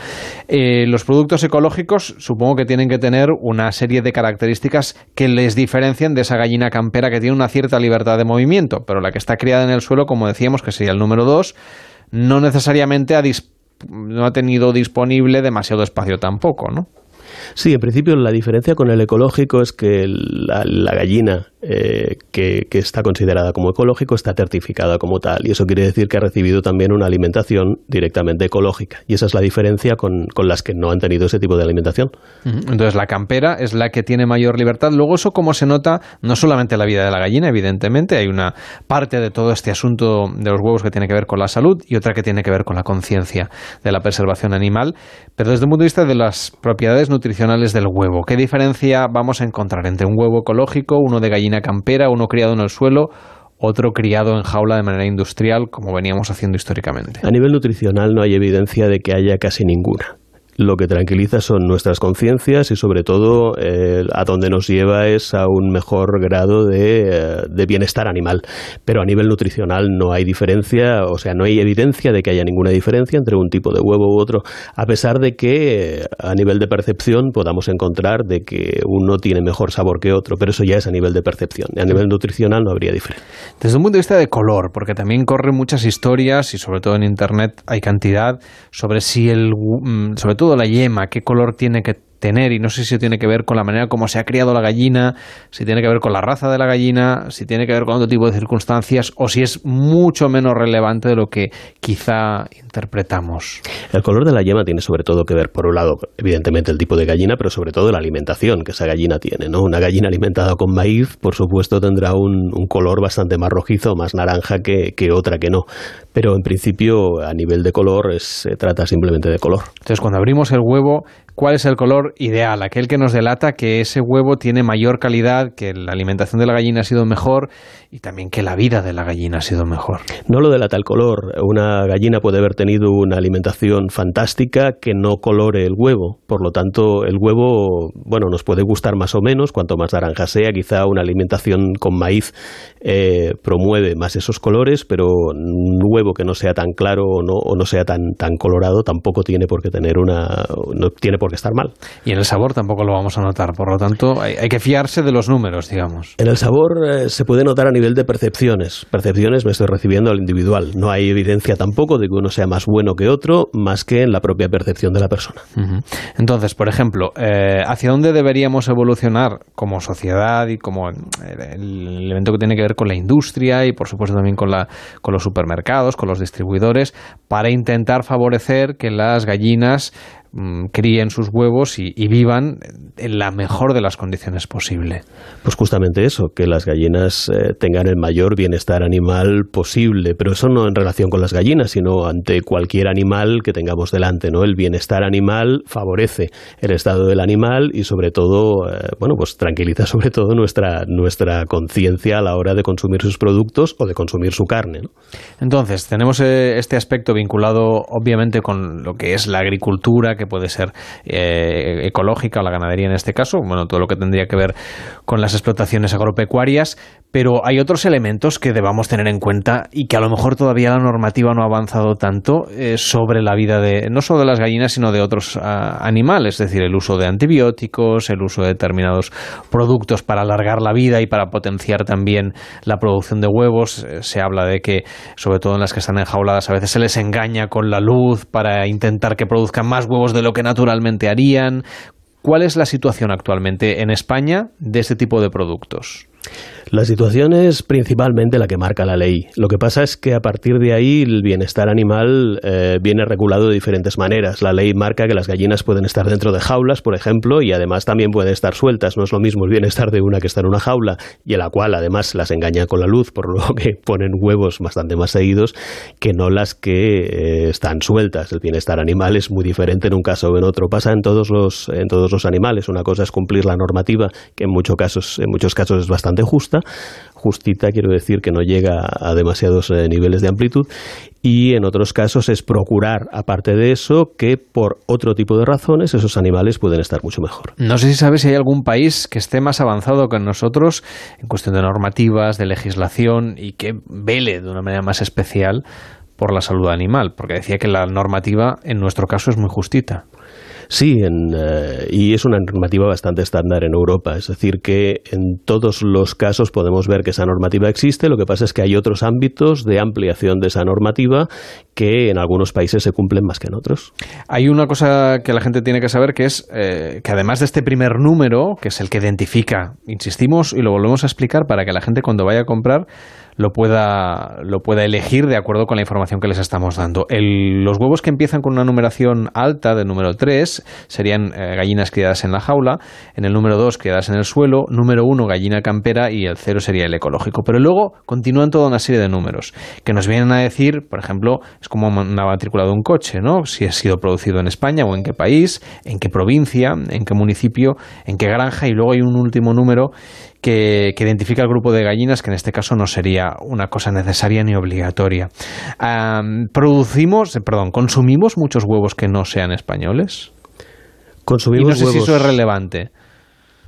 Eh, los productos ecológicos supongo que tienen que tener una serie de características que les diferencian de esa gallina campera que tiene una cierta libertad de movimiento, pero la que está criada en el suelo, como decíamos, que sería el número 2, no necesariamente ha, dis- no ha tenido disponible demasiado espacio tampoco, ¿no? Sí, en principio la diferencia con el ecológico es que la, gallina eh, que, está considerada como ecológico está certificada como tal y eso quiere decir que ha recibido también una alimentación directamente ecológica y esa es la diferencia con, con las que no han tenido ese tipo de alimentación. Entonces la campera es la que tiene mayor libertad. Luego eso como se nota no solamente en la vida de la gallina, evidentemente, hay una parte de todo este asunto de los huevos que tiene que ver con la salud y otra que tiene que ver con la conciencia de la preservación animal, pero desde el punto de vista de las propiedades del huevo, ¿qué diferencia vamos a encontrar entre un huevo ecológico, uno de gallina campera, uno criado en el suelo, otro criado en jaula de manera industrial, como veníamos haciendo históricamente? A nivel nutricional no hay evidencia de que haya casi ninguna. Lo que tranquiliza son nuestras conciencias y sobre todo eh, a donde nos lleva es a un mejor grado de, eh, de bienestar animal. Pero a nivel nutricional no hay diferencia, o sea, no hay evidencia de que haya ninguna diferencia entre un tipo de huevo u otro, a pesar de que eh, a nivel de percepción podamos encontrar de que uno tiene mejor sabor que otro, pero eso ya es a nivel de percepción. A nivel nutricional no habría diferencia. Desde un punto de vista de color, porque también corren muchas historias y sobre todo en internet hay cantidad sobre si el, mm, sobre todo la yema, qué color tiene que tener y no sé si tiene que ver con la manera como se ha criado la gallina, si tiene que ver con la raza de la gallina, si tiene que ver con otro tipo de circunstancias o si es mucho menos relevante de lo que quizá interpretamos. El color de la yema tiene sobre todo que ver, por un lado, evidentemente el tipo de gallina, pero sobre todo la alimentación que esa gallina tiene. ¿no? Una gallina alimentada con maíz, por supuesto, tendrá un, un color bastante más rojizo, más naranja que, que otra que no. Pero en principio, a nivel de color, es- se trata simplemente de color. Entonces, cuando abrimos el huevo, ¿cuál es el color ideal? Aquel que nos delata que ese huevo tiene mayor calidad, que la alimentación de la gallina ha sido mejor y también que la vida de la gallina ha sido mejor. No lo delata el color. Una gallina puede haber tenido una alimentación fantástica que no colore el huevo. Por lo tanto, el huevo, bueno, nos puede gustar más o menos. Cuanto más naranja sea, quizá una alimentación con maíz eh, promueve más esos colores, pero un huevo que no sea tan claro o no, o no sea tan, tan colorado tampoco tiene por qué tener una, no tiene por qué estar mal. Y en el sabor tampoco lo vamos a notar. Por lo tanto, hay, hay que fiarse de los números, digamos. En el sabor eh, se puede notar a nivel de percepciones. Percepciones me estoy recibiendo al individual. No hay evidencia tampoco de que uno sea más bueno que otro, más que en la propia percepción de la persona. Entonces, por ejemplo, eh, ¿hacia dónde deberíamos evolucionar como sociedad y como el, el elemento que tiene que ver con la industria y, por supuesto, también con, la, con los supermercados, con los distribuidores, para intentar favorecer que las gallinas mm, críen sus huevos y, y vivan en la mejor de las condiciones posible? Pues justamente eso, que las gallinas eh, tengan el mayor bienestar animal posible, pero eso no en relación con las gallinas, sino ante cualquier animal que tengamos delante, ¿no? El bienestar animal favorece el estado del animal y sobre todo, eh, bueno, pues tranquiliza sobre todo nuestra nuestra conciencia a la hora de consumir sus productos o de consumir su carne, ¿no? Entonces, tenemos eh, este aspecto vinculado obviamente con lo que es la agricultura, que puede ser eh, ecológica, la ganadería en este caso, bueno, todo lo que tendría que ver con las explotaciones agropecuarias, pero hay otros elementos que debamos tener en cuenta y que a lo mejor todavía la normativa no ha avanzado tanto eh, sobre la vida de no solo de las gallinas, sino de otros ah, animales, es decir, el uso de antibióticos, el uso de determinados productos para alargar la vida y para potenciar también la producción de huevos. Eh, se habla de que, sobre todo en las que están enjauladas, a veces se les engaña con la luz para intentar que produzcan más huevos de lo que naturalmente harían. ¿Cuál es la situación actualmente en España de este tipo de productos? La situación es principalmente la que marca la ley. Lo que pasa es que a partir de ahí el bienestar animal eh, viene regulado de diferentes maneras. La ley marca que las gallinas pueden estar dentro de jaulas, por ejemplo, y además también pueden estar sueltas. No es lo mismo el bienestar de una que está en una jaula y en la cual además las engaña con la luz, por lo que ponen huevos bastante más seguidos, que no las que eh, están sueltas. El bienestar animal es muy diferente en un caso o en otro. Pasa en todos los, en todos los animales. Una cosa es cumplir la normativa, que en muchos casos, en muchos casos es bastante justa justita quiero decir que no llega a demasiados eh, niveles de amplitud y en otros casos es procurar, aparte de eso, que por otro tipo de razones esos animales pueden estar mucho mejor. No sé si sabes si hay algún país que esté más avanzado que nosotros en cuestión de normativas, de legislación y que vele de una manera más especial por la salud animal, porque decía que la normativa en nuestro caso es muy justita. Sí, eh, y es una normativa bastante estándar en Europa. Es decir, que en todos los casos podemos ver que esa normativa existe. Lo que pasa es que hay otros ámbitos de ampliación de esa normativa que en algunos países se cumplen más que en otros. Hay una cosa que la gente tiene que saber que es eh, que además de este primer número, que es el que identifica, insistimos y lo volvemos a explicar para que la gente cuando vaya a comprar lo pueda, lo pueda elegir de acuerdo con la información que les estamos dando. los huevos que empiezan con una numeración alta de número 3 serían eh, gallinas criadas en la jaula, en el número 2 criadas en el suelo, número 1 gallina campera y el 0 sería el ecológico. Pero luego continúan toda una serie de números que nos vienen a decir, por ejemplo, es como una matrícula de un coche, ¿no? Si ha sido producido en España o en qué país, en qué provincia, en qué municipio, en qué granja y luego hay un último número que, identifica el grupo de gallinas, que en este caso no sería una cosa necesaria ni obligatoria. producimos, perdón, consumimos muchos huevos que no sean españoles. Consumimos y no sé si eso es relevante.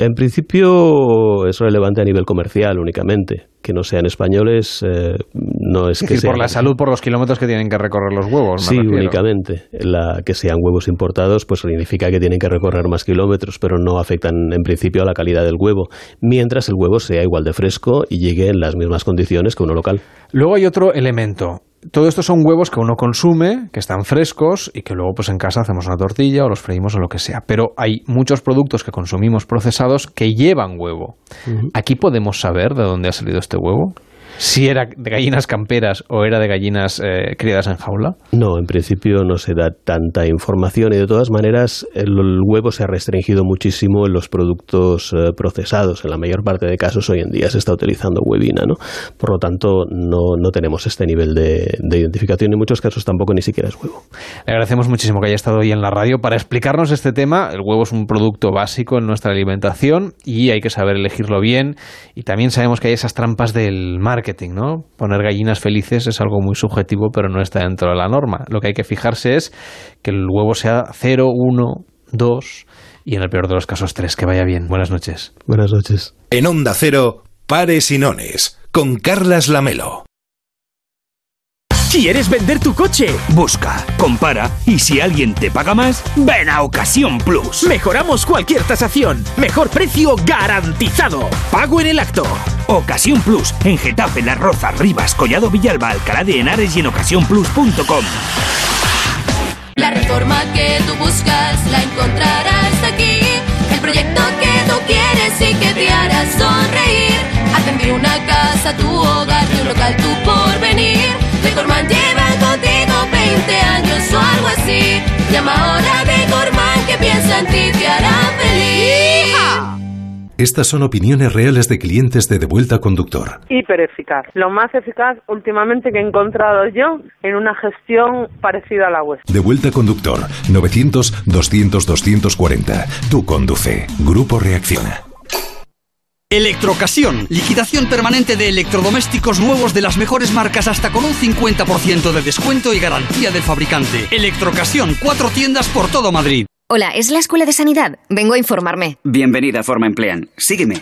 En principio es relevante a nivel comercial únicamente. Que no sean españoles eh, no es, que por la salud, por los kilómetros que tienen que recorrer los huevos. sí, únicamente. La, que sean huevos importados, pues significa que tienen que recorrer más kilómetros, pero no afectan en principio a la calidad del huevo. Mientras el huevo sea igual de fresco y llegue en las mismas condiciones que uno local. Luego hay otro elemento todo esto son huevos que uno consume, que están frescos y que luego pues en casa hacemos una tortilla o los freímos o lo que sea. Pero hay muchos productos que consumimos procesados que llevan huevo. ¿Aquí podemos saber de dónde ha salido este huevo? Si era de gallinas camperas o era de gallinas eh, criadas en jaula? No, en principio no se da tanta información y de todas maneras el, huevo se ha restringido muchísimo en los productos eh, procesados. En la mayor parte de casos hoy en día se está utilizando huevina, ¿no? Por lo tanto, no, no tenemos este nivel de, de, identificación. En muchos casos tampoco ni siquiera es huevo. Le agradecemos muchísimo que haya estado hoy en la radio para explicarnos este tema. El huevo es un producto básico en nuestra alimentación y hay que saber elegirlo bien. Y también sabemos que hay esas trampas del marketing ¿no? Poner gallinas felices es algo muy subjetivo, pero no está dentro de la norma. Lo que hay que fijarse es que el huevo sea 0, 1, 2 y en el peor de los casos 3. Que vaya bien. Buenas noches. Buenas noches. En Onda Cero, Pares y Nones, con Carlas Lamelo. ¿Quieres vender tu coche? Busca, compara y si alguien te paga más, ven a Ocasión Plus. Mejoramos cualquier tasación. Mejor precio garantizado. Pago en el acto. Ocasión Plus en Getafe, Las Rozas, Rivas, Collado Villalba, Alcalá de Henares y en ocasiónplus.com. La reforma que tú buscas la encontrarás aquí. El proyecto que tú quieres y que te hará sonreír. Atender una casa, tu hogar, tu local, tu porvenir Decorman lleva contigo 20 años o algo así. Llama ahora Decorman que piensa en ti, te hará feliz. Estas son opiniones reales de clientes de Devuelta Conductor. Hiper eficaz. Lo más eficaz últimamente que he encontrado yo en una gestión parecida a la vuestra. Devuelta Conductor 900 200 240. Tú conduce. Grupo Reacciona. Electrocasión. Liquidación permanente de electrodomésticos nuevos de las mejores marcas hasta con un 50% de descuento y garantía del fabricante. Electrocasión. Cuatro tiendas por todo Madrid. Hola, ¿es la Escuela de Sanidad? Vengo a informarme. Bienvenida a Forma Emplean. Sígueme.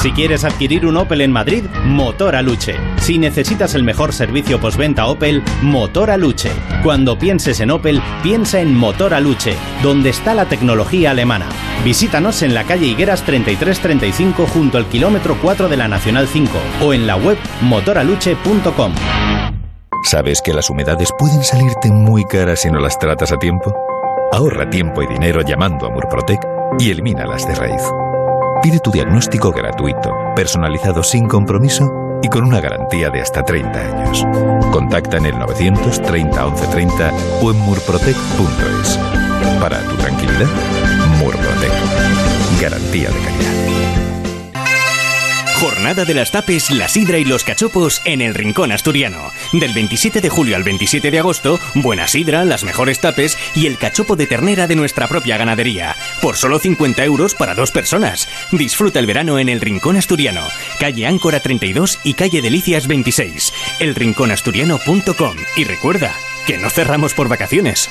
Si quieres adquirir un Opel en Madrid, Motor Aluche. Si necesitas el mejor servicio postventa Opel, Motor Aluche. Cuando pienses en Opel, piensa en Motor Aluche, donde está la tecnología alemana. Visítanos en la calle Higueras 3335 junto al kilómetro 4 de la Nacional 5 o en la web motoraluche.com. ¿Sabes que las humedades pueden salirte muy caras si no las tratas a tiempo? Ahorra tiempo y dinero llamando a Murprotec y elimínalas de raíz. Pide tu diagnóstico gratuito, personalizado sin compromiso y con una garantía de hasta 30 años. Contacta en el 930 1130 o en murprotec.es. Para tu tranquilidad, Murprotec. Garantía de calidad. Jornada de las tapes, la sidra y los cachopos en el Rincón Asturiano. Del 27 de julio al 27 de agosto, buena sidra, las mejores tapes y el cachopo de ternera de nuestra propia ganadería. Por solo 50 euros para dos personas. Disfruta el verano en el Rincón Asturiano. Calle Áncora 32 y calle Delicias 26. Elrinconasturiano.com. Y recuerda que no cerramos por vacaciones.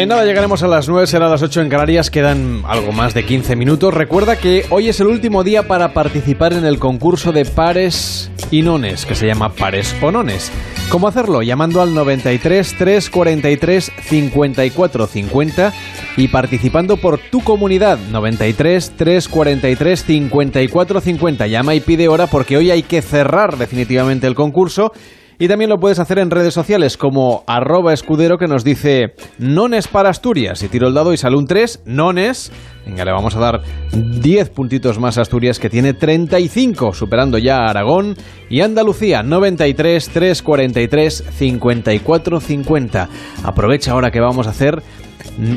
En nada llegaremos a las 9, será las 8 en Canarias, quedan algo más de 15 minutos. Recuerda que hoy es el último día para participar en el concurso de pares y nones, que se llama Pares o Nones. ¿Cómo hacerlo? Llamando al 93 343 54 50 y participando por tu comunidad. 93 343 54 50. Llama y pide hora porque hoy hay que cerrar definitivamente el concurso. Y también lo puedes hacer en redes sociales como arroba escudero que nos dice nones para Asturias. Y tiro el dado y sale un 3, nones. Venga, le vamos a dar 10 puntitos más a Asturias que tiene 35, superando ya a Aragón y Andalucía 93 343 54 50. Aprovecha ahora que vamos a hacer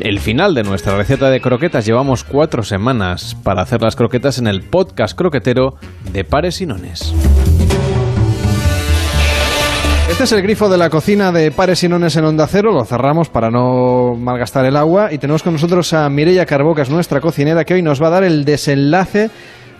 el final de nuestra receta de croquetas. Llevamos cuatro semanas para hacer las croquetas en el podcast croquetero de Pares y Nones. Este es el grifo de la cocina de Pares y Nones en Onda Cero. Lo cerramos para no malgastar el agua. Y tenemos con nosotros a Mireia es nuestra cocinera, que hoy nos va a dar el desenlace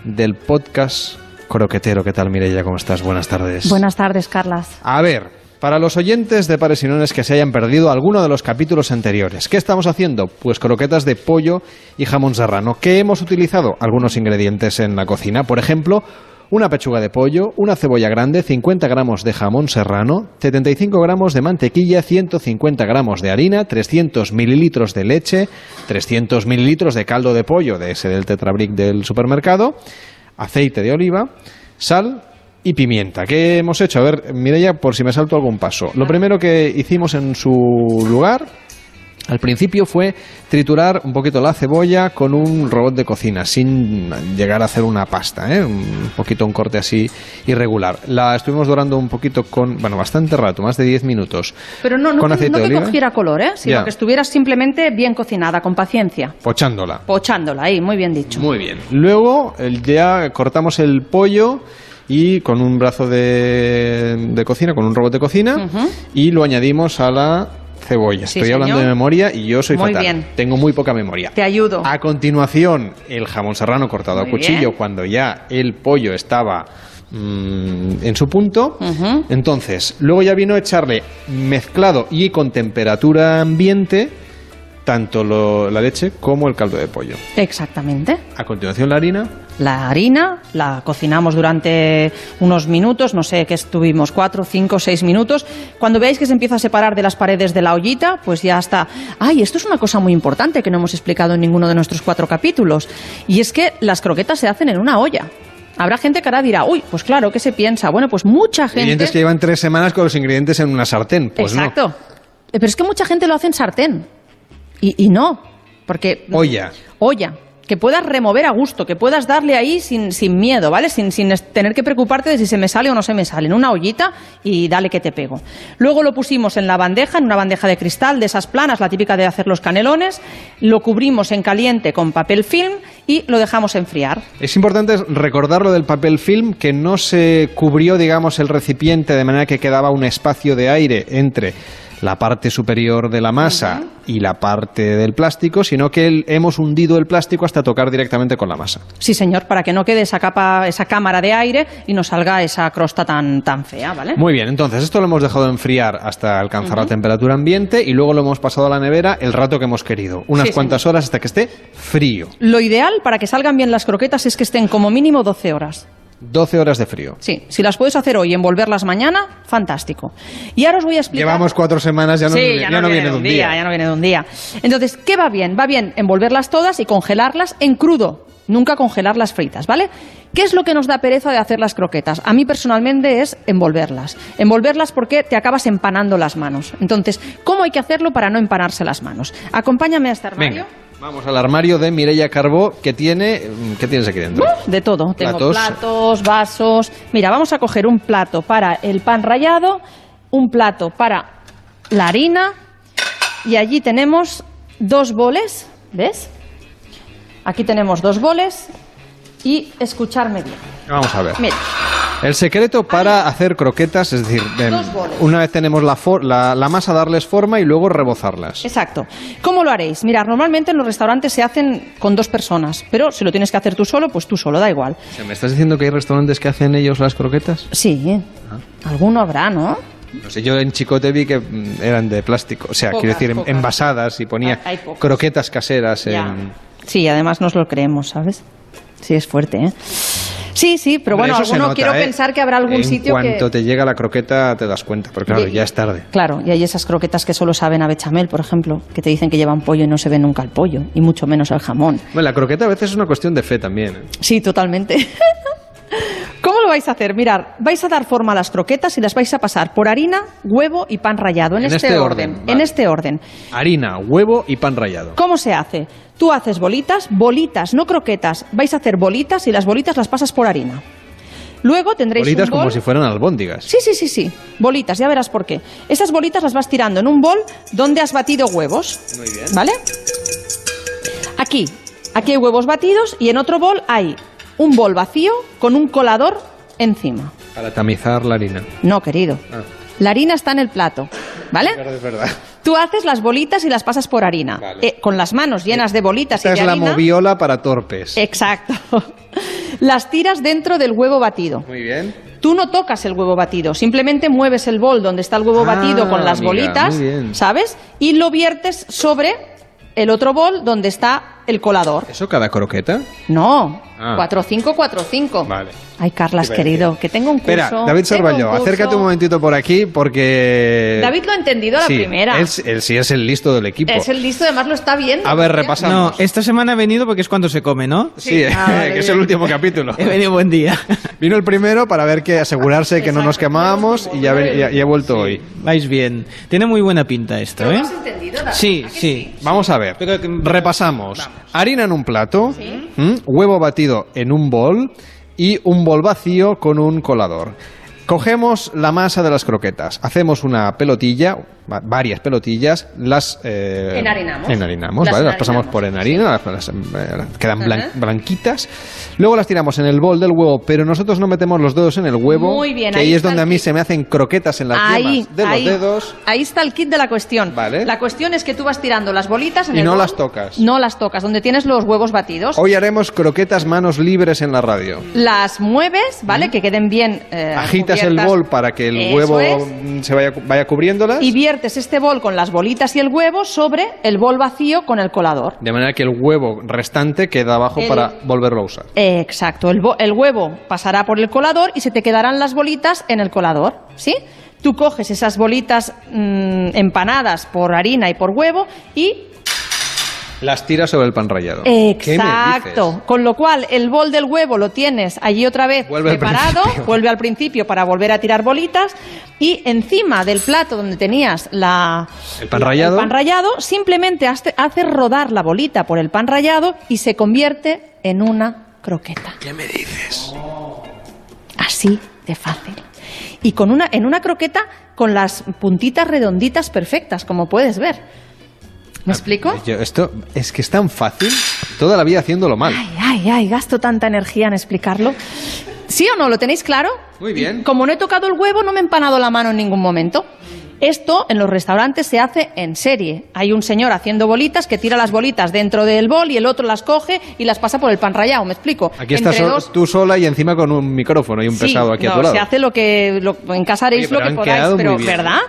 del podcast croquetero. ¿Qué tal, Mireia? ¿Cómo estás? Buenas tardes. Buenas tardes, Carlas. A ver, para los oyentes de Pares y Nones que se hayan perdido alguno de los capítulos anteriores, ¿qué estamos haciendo? Pues croquetas de pollo y jamón serrano. ¿Qué hemos utilizado? Algunos ingredientes en la cocina. Por ejemplo, una pechuga de pollo, una cebolla grande, 50 gramos de jamón serrano, 75 gramos de mantequilla, 150 gramos de harina, 300 mililitros de leche, 300 mililitros de caldo de pollo, de ese del Tetrabric del supermercado, aceite de oliva, sal y pimienta. ¿Qué hemos hecho? A ver, Mireia, por si me salto algún paso. Lo primero que hicimos en su lugar al principio fue triturar un poquito la cebolla con un robot de cocina, sin llegar a hacer una pasta, ¿eh? un poquito un corte así irregular. La estuvimos dorando un poquito con, bueno, bastante rato, más de 10 minutos. Pero no, no, con que, aceite no de que oliva. cogiera color, ¿eh? sino Ya. que estuviera simplemente bien cocinada, con paciencia. Pochándola. Pochándola ahí, muy bien dicho. Muy bien. Luego ya cortamos el pollo y con un brazo de, de cocina, con un robot de cocina, y lo añadimos a la cebolla. Sí, Estoy hablando de memoria y yo soy Muy fatal. bien. Tengo muy poca memoria. Te ayudo. A continuación, el jamón serrano cortado a cuchillo bien. cuando ya el pollo estaba mm, en su punto. Entonces, luego ya vino a echarle mezclado y con temperatura ambiente tanto lo- la leche como el caldo de pollo. Exactamente. A continuación la harina. La harina la cocinamos durante unos minutos, no sé qué estuvimos, cuatro, cinco, seis minutos. Cuando veáis que se empieza a separar de las paredes de la ollita, pues ya está. Ay, esto es una cosa muy importante que no hemos explicado en ninguno de nuestros cuatro capítulos. Y es que las croquetas se hacen en una olla. Habrá gente que ahora dirá, uy, pues claro, ¿qué se piensa? Bueno, pues mucha gente... Ingredientes que llevan tres semanas con los ingredientes en una sartén. Pues Exacto. Eh, Pero es que mucha gente lo hace en sartén. Y, y no, porque... Olla. olla, que puedas remover a gusto, que puedas darle ahí sin, sin miedo, ¿vale? Sin, sin tener que preocuparte de si se me sale o no se me sale. En una ollita y dale que te pego. Luego lo pusimos en la bandeja, en una bandeja de cristal de esas planas, la típica de hacer los canelones. Lo cubrimos en caliente con papel film y lo dejamos enfriar. Es importante recordar lo del papel film, que no se cubrió, digamos, el recipiente de manera que quedaba un espacio de aire entre la parte superior de la masa y la parte del plástico, sino que el- hemos hundido el plástico hasta tocar directamente con la masa. Sí, señor, para que no quede esa capa, esa cámara de aire y no salga esa crosta tan, tan fea, ¿vale? Muy bien, entonces esto lo hemos dejado enfriar hasta alcanzar la temperatura ambiente y luego lo hemos pasado a la nevera el rato que hemos querido, unas Sí, cuantas horas hasta que esté frío. Lo ideal para que salgan bien las croquetas es que estén como mínimo 12 horas. 12 horas de frío. Sí, si las puedes hacer hoy y envolverlas mañana, fantástico. Y ahora os voy a explicar. Llevamos cuatro semanas, ya no, sí, ya no viene de un día. ya no viene de un día. Entonces, ¿qué va bien? Va bien envolverlas todas y congelarlas en crudo. Nunca congelarlas fritas, ¿vale? ¿Qué es lo que nos da pereza de hacer las croquetas? A mí personalmente es envolverlas. Envolverlas porque te acabas empanando las manos. Entonces, ¿cómo hay que hacerlo para no empanarse las manos? Acompáñame a este armario. Venga, vamos al armario de Mireia Carbó, que tiene... ¿Qué tienes aquí dentro? De todo. Tengo Platos. platos, vasos. Mira, vamos a coger un plato para el pan rallado, un plato para la harina y allí tenemos dos boles, ¿ves? Aquí tenemos dos boles y escucharme bien. Vamos a ver. Mira, El secreto para hacer croquetas, es decir, em, una vez tenemos la, for- la, la masa, darles forma y luego rebozarlas. exacto. ¿Cómo lo haréis? Mirar, normalmente en los restaurantes se hacen con dos personas, pero si lo tienes que hacer tú solo, pues tú solo, da igual. O sea, ¿Me estás diciendo que hay restaurantes que hacen ellos las croquetas? Sí, alguno habrá, ¿no? No sé, yo en Chicote vi que mm, eran de plástico, o sea, Pocas, quiero decir, pocas. envasadas y ponía croquetas caseras en... Sí, además nos lo creemos, ¿sabes? Sí, es fuerte, ¿eh? Sí, sí, pero bueno, eso alguno nota, quiero ¿eh? pensar que habrá algún en sitio cuanto que... te llega la croqueta te das cuenta, pero claro, Y- ya es tarde. Claro, y hay esas croquetas que solo saben a bechamel, por ejemplo, que te dicen que llevan pollo y no se ve nunca el pollo, y mucho menos el jamón. Bueno, la croqueta a veces es una cuestión de fe también. ¿eh? Sí, totalmente. ¿Cómo lo vais a hacer? Mirar, vais a dar forma a las croquetas y las vais a pasar por harina, huevo y pan rallado, en, En este, este orden. orden, En este orden. Harina, huevo y pan rallado. ¿Cómo se hace? Tú haces bolitas, bolitas, no croquetas. Vais a hacer bolitas y las bolitas las pasas por harina. Luego tendréis Bolitas un bol. como si fueran albóndigas. Sí, sí, sí, sí. Bolitas, ya verás por qué. Esas bolitas las vas tirando en un bol donde has batido huevos. Muy bien. ¿Vale? Aquí. Aquí hay huevos batidos y en otro bol hay un bol vacío con un colador encima. Para tamizar la harina. No, querido. Ah. La harina está en el plato. ¿Vale? Es verdad, es. Tú haces las bolitas y las pasas por harina. Eh, con las manos llenas de bolitas Esta y es de la harina. moviola para torpes. Exacto. Las tiras dentro del huevo batido. Muy bien. Tú no tocas el huevo batido, simplemente mueves el bol donde está el huevo Ah, batido con las amiga, bolitas. ¿sabes? Y lo viertes sobre el otro bol donde está el colador. ¿Eso cada croqueta? No, Ah. 4-5, 4-5. Vale. Ay, Carlas, querido, que tengo un curso. Espera, David un curso. acércate un momentito por aquí porque... David lo ha entendido a la sí, primera. Él, él sí es el listo del equipo. Es el listo, además lo está viendo. A ver, repasamos. No, esta semana he venido porque es cuando se come, ¿no? Sí, Ah, vale, que es bien. el último capítulo. He venido buen día. Vino el primero para ver que asegurarse que no nos quemábamos y ya, ya- ya he vuelto hoy. Vais bien. Tiene muy buena pinta esto, ¿Pero ¿eh? lo has entendido, David? Sí, ¿A que sí. Vamos a ver. Repasamos. Harina en un plato, ¿m? huevo batido en un bol y un bol vacío con un colador. Cogemos la masa de las croquetas, hacemos una pelotilla, varias pelotillas, las eh, Enharinamos. enharinamos, Las ¿vale? las pasamos por enharina, las, las, eh, quedan blan- blanquitas. Luego las tiramos en el bol del huevo, pero nosotros no metemos los dedos en el huevo, Muy bien, que ahí ahí es donde a mí se me hacen croquetas en las Ahí, yemas de ahí, los dedos. ahí está el kit de la cuestión. Vale. La cuestión es que tú vas tirando las bolitas en Y el no bol. las tocas. No las tocas, donde tienes los huevos batidos. Hoy haremos croquetas manos libres en la radio. Las mueves, ¿vale? Que queden bien eh, Agitas el bol para que el Eso huevo es. mm, se vaya, vaya cubriéndolas. Y viertes este bol con las bolitas y el huevo sobre el bol vacío con el colador. De manera que el huevo restante queda abajo El- para volverlo a usar. Exacto, el huevo pasará por el colador y se te quedarán las bolitas en el colador, ¿sí? Tú coges esas bolitas mm, empanadas por harina y por huevo y Las tiras sobre el pan rallado. Exacto. Con lo cual, el bol del huevo lo tienes allí otra vez Vuelve al preparado, principio. vuelve al principio para volver a tirar bolitas y encima del plato donde tenías la, El pan la- rallado. pan rallado, simplemente hace- haces rodar la bolita por el pan rallado y se convierte en una croqueta. ¿Qué me dices? Así de fácil. Y con una, en una croqueta con las puntitas redonditas perfectas, como puedes ver. ¿Me explico? Yo- esto es que es tan fácil, toda la vida haciéndolo mal. Ay, ay, ay, gasto tanta energía en explicarlo. ¿Sí o no? ¿Lo tenéis claro? Muy bien. Como no he tocado el huevo, no me he empanado la mano en ningún momento. Esto en los restaurantes se hace en serie. Hay un señor haciendo bolitas que tira las bolitas dentro del bol y el otro las coge y las pasa por el pan rallado. ¿Me explico? Aquí estás Entre so- dos- tú sola y encima con un micrófono y un Sí, pesado aquí a no, tu lado. se hace lo que lo- en casa haréis Oye, lo que podáis, pero bien. ¿verdad?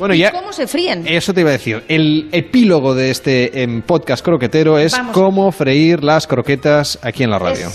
Bueno, ¿Y ya- cómo se fríen? Eso te iba a decir. El epílogo de este em, podcast croquetero es Vamos. cómo freír las croquetas aquí en la radio.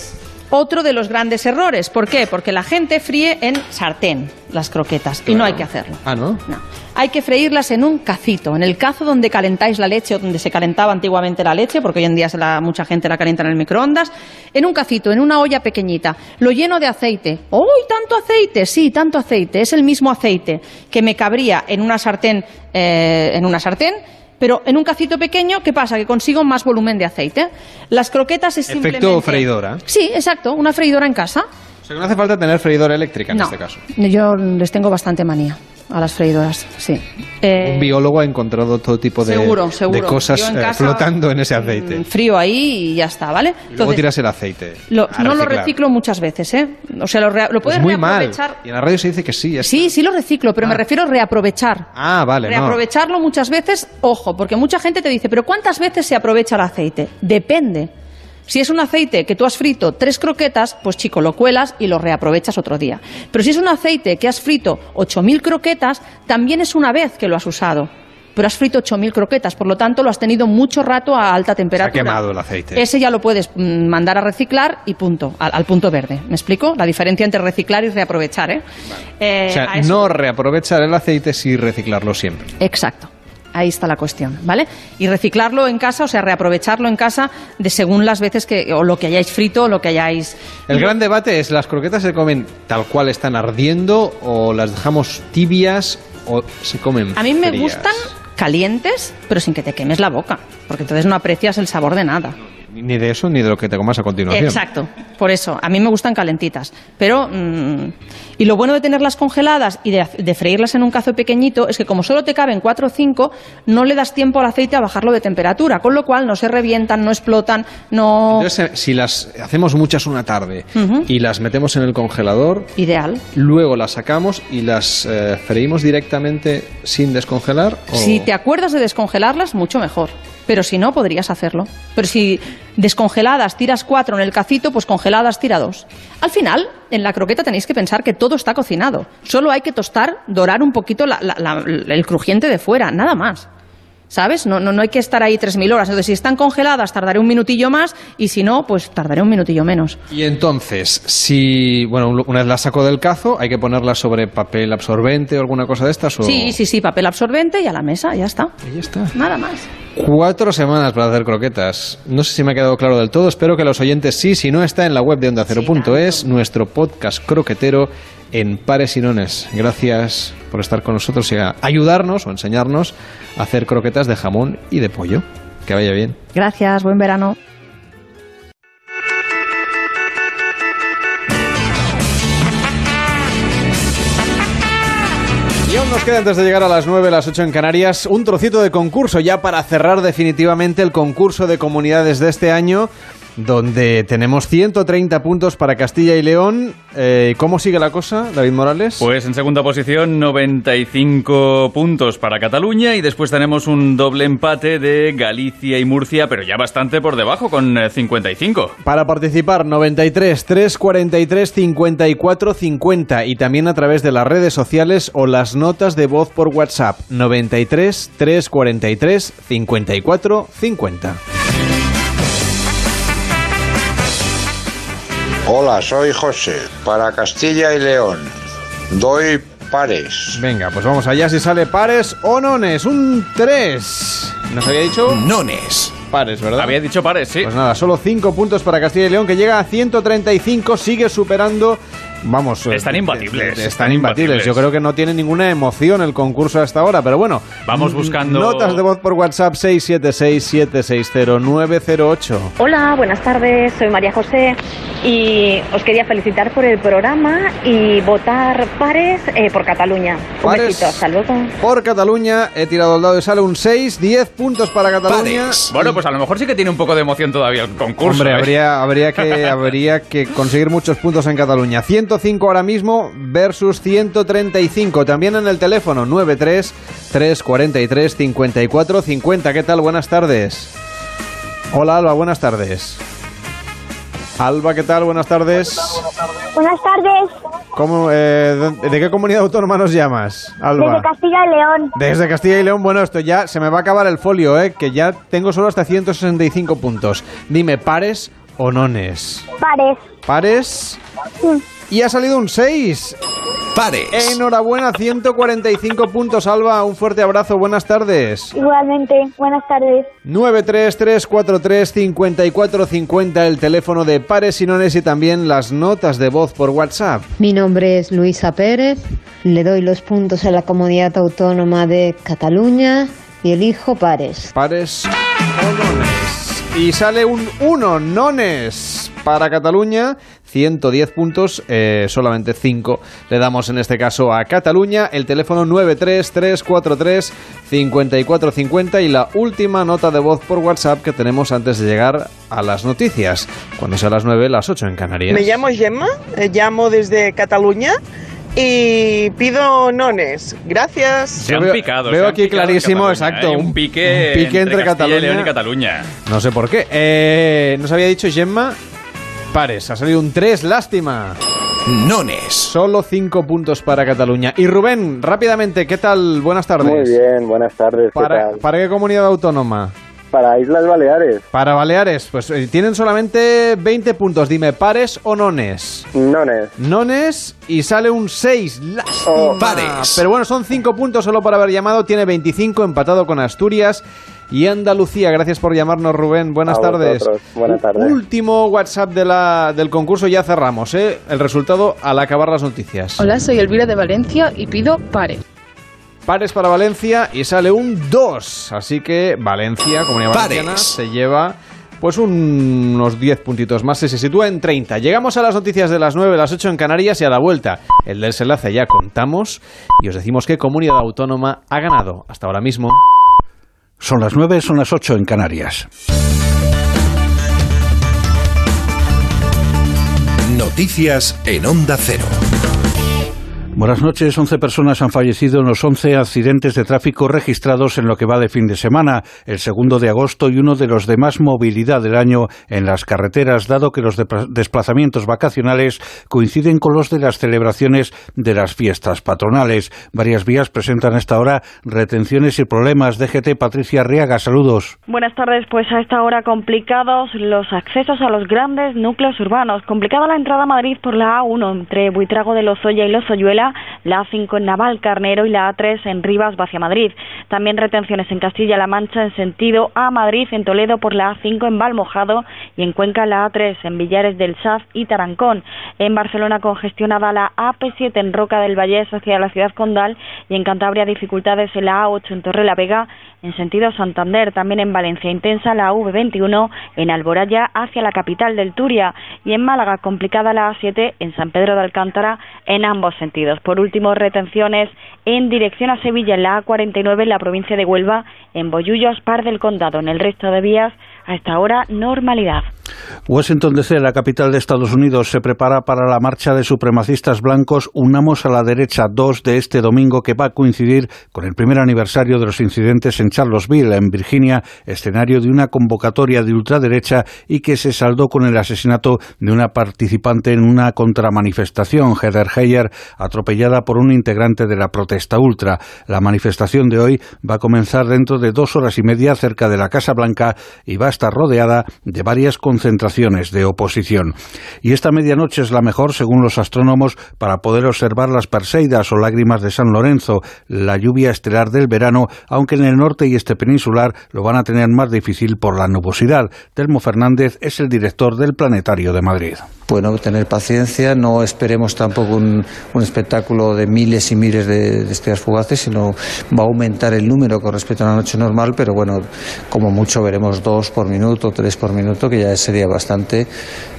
Otro de los grandes errores. ¿Por qué? Porque la gente fríe en sartén las croquetas y no hay que hacerlo. Ah, ¿no? No. Hay que freírlas en un cacito, en el cazo donde calentáis la leche o donde se calentaba antiguamente la leche, porque hoy en día se la- mucha gente la calienta en el microondas. En un cacito, en una olla pequeñita, lo lleno de aceite. ¡Uy, tanto aceite! Sí, tanto aceite. Es el mismo aceite que me cabría en una sartén, eh, en una sartén. Pero en un cacito pequeño, ¿qué pasa? Que consigo más volumen de aceite. Las croquetas es Efecto simplemente... freidora. Sí, exacto, una freidora en casa. O sea, que no hace falta tener freidora eléctrica en No. este caso. Yo les tengo bastante manía a las freidoras, sí. Eh, Un biólogo ha encontrado todo tipo de, Seguro, de seguro. cosas Yo en eh, casa, flotando en ese aceite. mm, frío ahí y ya está, ¿vale? y luego tiras el aceite. lo- no lo reciclo muchas veces, ¿eh? O sea, lo, Pues puedes muy mal. reaprovechar. Y en la radio se dice que sí. Sí, sí lo reciclo, pero me refiero a reaprovechar. Ah, vale, no. Reaprovecharlo muchas veces, ojo, porque mucha gente te dice, pero ¿cuántas veces se aprovecha el aceite? Depende. Si es un aceite que tú has frito tres croquetas, pues chico, lo cuelas y lo reaprovechas otro día. Pero si es un aceite que has frito 8.000 croquetas, también es una vez que lo has usado. Pero has frito 8.000 croquetas, por lo tanto lo has tenido mucho rato a alta Se ha temperatura. quemado el aceite. Ese ya lo puedes mm, mandar a reciclar y punto, al, al punto verde. ¿Me explico? La diferencia entre reciclar y reaprovechar, ¿eh? Eh, o sea, eso- no reaprovechar el aceite, sí reciclarlo siempre. Exacto. Ahí está la cuestión, ¿vale? Y reciclarlo en casa, o sea, reaprovecharlo en casa de según las veces que, o lo que hayáis frito, o lo que hayáis... El gran debate es, ¿las croquetas se comen tal cual están ardiendo o las dejamos tibias o se comen A mí me frías? gustan calientes, pero sin que te quemes la boca, porque entonces no aprecias el sabor de nada. Ni de eso ni de lo que te comas a continuación. Exacto, por eso, a mí me gustan calentitas. Pero, mm, y lo bueno de tenerlas congeladas y de, de freírlas en un cazo pequeñito es que como solo te caben 4 o 5, no le das tiempo al aceite a bajarlo de temperatura, con lo cual no se revientan, no explotan, no... Entonces, eh, si las hacemos muchas una tarde y las metemos en el congelador, Ideal. luego las sacamos y las eh, freímos directamente sin descongelar. o- Si te acuerdas de descongelarlas, mucho mejor. Pero si no, podrías hacerlo. Pero si descongeladas tiras cuatro en el cacito, pues congeladas tira dos. Al final, en la croqueta tenéis que pensar que todo está cocinado. Solo hay que tostar, dorar un poquito el crujiente de fuera, nada más. ¿Sabes? No, no, no hay que estar ahí 3.000 horas. Entonces, si están congeladas, tardaré un minutillo más y si no, pues tardaré un minutillo menos. Y entonces, si, bueno, una vez las saco del cazo, hay que ponerlas sobre papel absorbente o alguna cosa de estas. O... Sí, sí, sí, papel absorbente y a la mesa, ya está. ya está. Nada más. Cuatro semanas para hacer croquetas. No sé si me ha quedado claro del todo. Espero que los oyentes sí. Si no, está en la web de Onda Cero.es, nuestro podcast croquetero en pares y nones. Gracias por estar con nosotros y a ayudarnos o enseñarnos a hacer croquetas de jamón y de pollo. Que vaya bien. Gracias, buen verano. Y aún nos queda antes de llegar a las 9, las 8 en Canarias, un trocito de concurso ya para cerrar definitivamente el concurso de comunidades de este año. Donde tenemos 130 puntos para Castilla y León. Eh, ¿Cómo sigue la cosa, David Morales? Pues en segunda posición 95 puntos para Cataluña y después tenemos un doble empate de Galicia y Murcia, pero ya bastante por debajo con eh, 55. Para participar 93 343 54 50 y también a través de las redes sociales o las notas de voz por WhatsApp 93 343 54 50. Hola, soy José, para Castilla y León. Doy pares. Venga, pues vamos allá si sale pares o nones. Un 3. ¿Nos había dicho? Nones. Pares, ¿verdad? Había dicho pares, sí. Pues nada, solo 5 puntos para Castilla y León, que llega a 135, sigue superando. Vamos, Están eh, imbatibles. eh, Están imbatibles. Yo creo que no tiene ninguna emoción el concurso hasta ahora, pero bueno. Vamos buscando- Notas de voz por WhatsApp 676-760-908. Hola, buenas tardes, soy María José y os quería felicitar por el programa y votar pares eh, por Cataluña. Un Pares. besito, hasta luego. Por Cataluña, he tirado el dado y sale un 6, 10 puntos para Cataluña. Bueno, pues a lo mejor sí que tiene un poco de emoción todavía el concurso. Hombre, ¿eh? habría, habría, que, habría que conseguir muchos puntos en Cataluña. 105 ahora mismo versus 135. También en el teléfono 93 343 54 50. ¿Qué tal? Buenas tardes. Hola Alba, buenas tardes. Alba, ¿qué tal? Buenas tardes. Buenas tardes, ¿Cómo, eh, de, de qué comunidad autónoma nos llamas, Alba? desde Castilla y León. Desde Castilla y León, bueno, esto ya se me va a acabar el folio, ¿eh? que ya tengo solo hasta 165 puntos. Dime, ¿pares o nones? Pares. ¿Pares? Y ha salido un 6. Pares. Enhorabuena, 145 puntos, Alba. Un fuerte abrazo, buenas tardes. Igualmente, buenas tardes. 933435450, el teléfono de pares y nones y también las notas de voz por WhatsApp. Mi nombre es Luisa Pérez, le doy los puntos a la Comunidad Autónoma de Cataluña y elijo pares. Pares o nones. Y sale un 1, nones. Para Cataluña, 110 puntos, eh, solamente 5 le damos en este caso a Cataluña. El teléfono 933435450 y la última nota de voz por WhatsApp que tenemos antes de llegar a las noticias. Cuando sea las 9, las 8 en Canarias. Me llamo Gemma, eh, llamo desde Cataluña y pido nones. Gracias. Se han picado. veo se han aquí picado clarísimo, Cataluña, exacto, ¿eh? un- pique, un pique entre Cataluña. León y Cataluña. No sé por qué. Eh, nos había dicho Gemma. Pares, ha salido un 3, lástima. Nones. Solo 5 puntos para Cataluña. Y Rubén, rápidamente, ¿qué tal? Buenas tardes. Muy bien, buenas tardes. ¿qué ¿Para, tal? ¿Para qué comunidad autónoma? Para Islas Baleares. Para Baleares, pues eh, tienen solamente 20 puntos. Dime, ¿pares o nones? Nones. Nones y sale un 6. Lástima. Oh. Pares. Pero bueno, son 5 puntos solo por haber llamado. Tiene 25, empatado con Asturias y Andalucía. Gracias por llamarnos, Rubén. Buenas A tardes. Buenas tardes. Último WhatsApp de la, del concurso, ya cerramos. ¿eh? El resultado al acabar las noticias. Hola, soy Elvira de Valencia y pido pare. Pares para Valencia y sale un 2. Así que Valencia, Comunidad Pares. Valenciana, se lleva pues un- unos 10 puntitos más y se sitúa en 30. Llegamos a las noticias de las 9, las 8 en Canarias y a la vuelta. El desenlace ya contamos y os decimos qué comunidad autónoma ha ganado hasta ahora mismo. Son las 9, son las 8 en Canarias. Noticias en Onda Cero. Buenas noches. 11 personas han fallecido en los 11 accidentes de tráfico registrados en lo que va de fin de semana, el segundo de agosto y uno de los de más movilidad del año en las carreteras, dado que los desplazamientos vacacionales coinciden con los de las celebraciones de las fiestas patronales. Varias vías presentan a esta hora retenciones y problemas. DGT Patricia Arriaga, saludos. Buenas tardes, pues a esta hora complicados los accesos a los grandes núcleos urbanos. Complicada la entrada a Madrid por la A1 entre Buitrago de Lozoya y Lozoyuela, la A5 en Naval Carnero y la A3 en Rivas hacia Madrid. También retenciones en Castilla-La Mancha en sentido a Madrid, en Toledo por la A5 en Valmojado y en Cuenca la A3 en Villares del Saz y Tarancón. En Barcelona congestionada la AP7 en Roca del Vallés hacia la ciudad condal y en Cantabria dificultades en la A8 en Torre la Vega en sentido Santander, también en Valencia intensa la V21 en Alboraya hacia la capital del Turia y en Málaga complicada la A7 en San Pedro de Alcántara en ambos sentidos. Por último, retenciones en dirección a Sevilla en la A49 en la provincia de Huelva, en Bollullo, Aspar del Condado. En el resto de vías a esta normalidad. Washington DC, la capital de Estados Unidos, se prepara para la marcha de supremacistas blancos Unamos a la Derecha 2 de este domingo que va a coincidir con el primer aniversario de los incidentes en Charlottesville, en Virginia, escenario de una convocatoria de ultraderecha y que se saldó con el asesinato de una participante en una contramanifestación, Heather Heyer, atropellada por un integrante de la protesta ultra. La manifestación de hoy va a comenzar dentro de dos horas y media cerca de la Casa Blanca y va a estar rodeada de varias concentraciones de oposición. Y esta medianoche es la mejor, según los astrónomos, para poder observar las Perseidas o lágrimas de San Lorenzo, la lluvia estelar del verano, aunque en el norte y este peninsular lo van a tener más difícil por la nubosidad. Telmo Fernández es el director del Planetario de Madrid. Bueno, tener paciencia, no esperemos tampoco un, espectáculo de miles y miles de, de estrellas fugaces, sino va a aumentar el número con respecto a una noche normal, pero bueno, como mucho veremos dos por minuto, tres por minuto, que ya sería bastante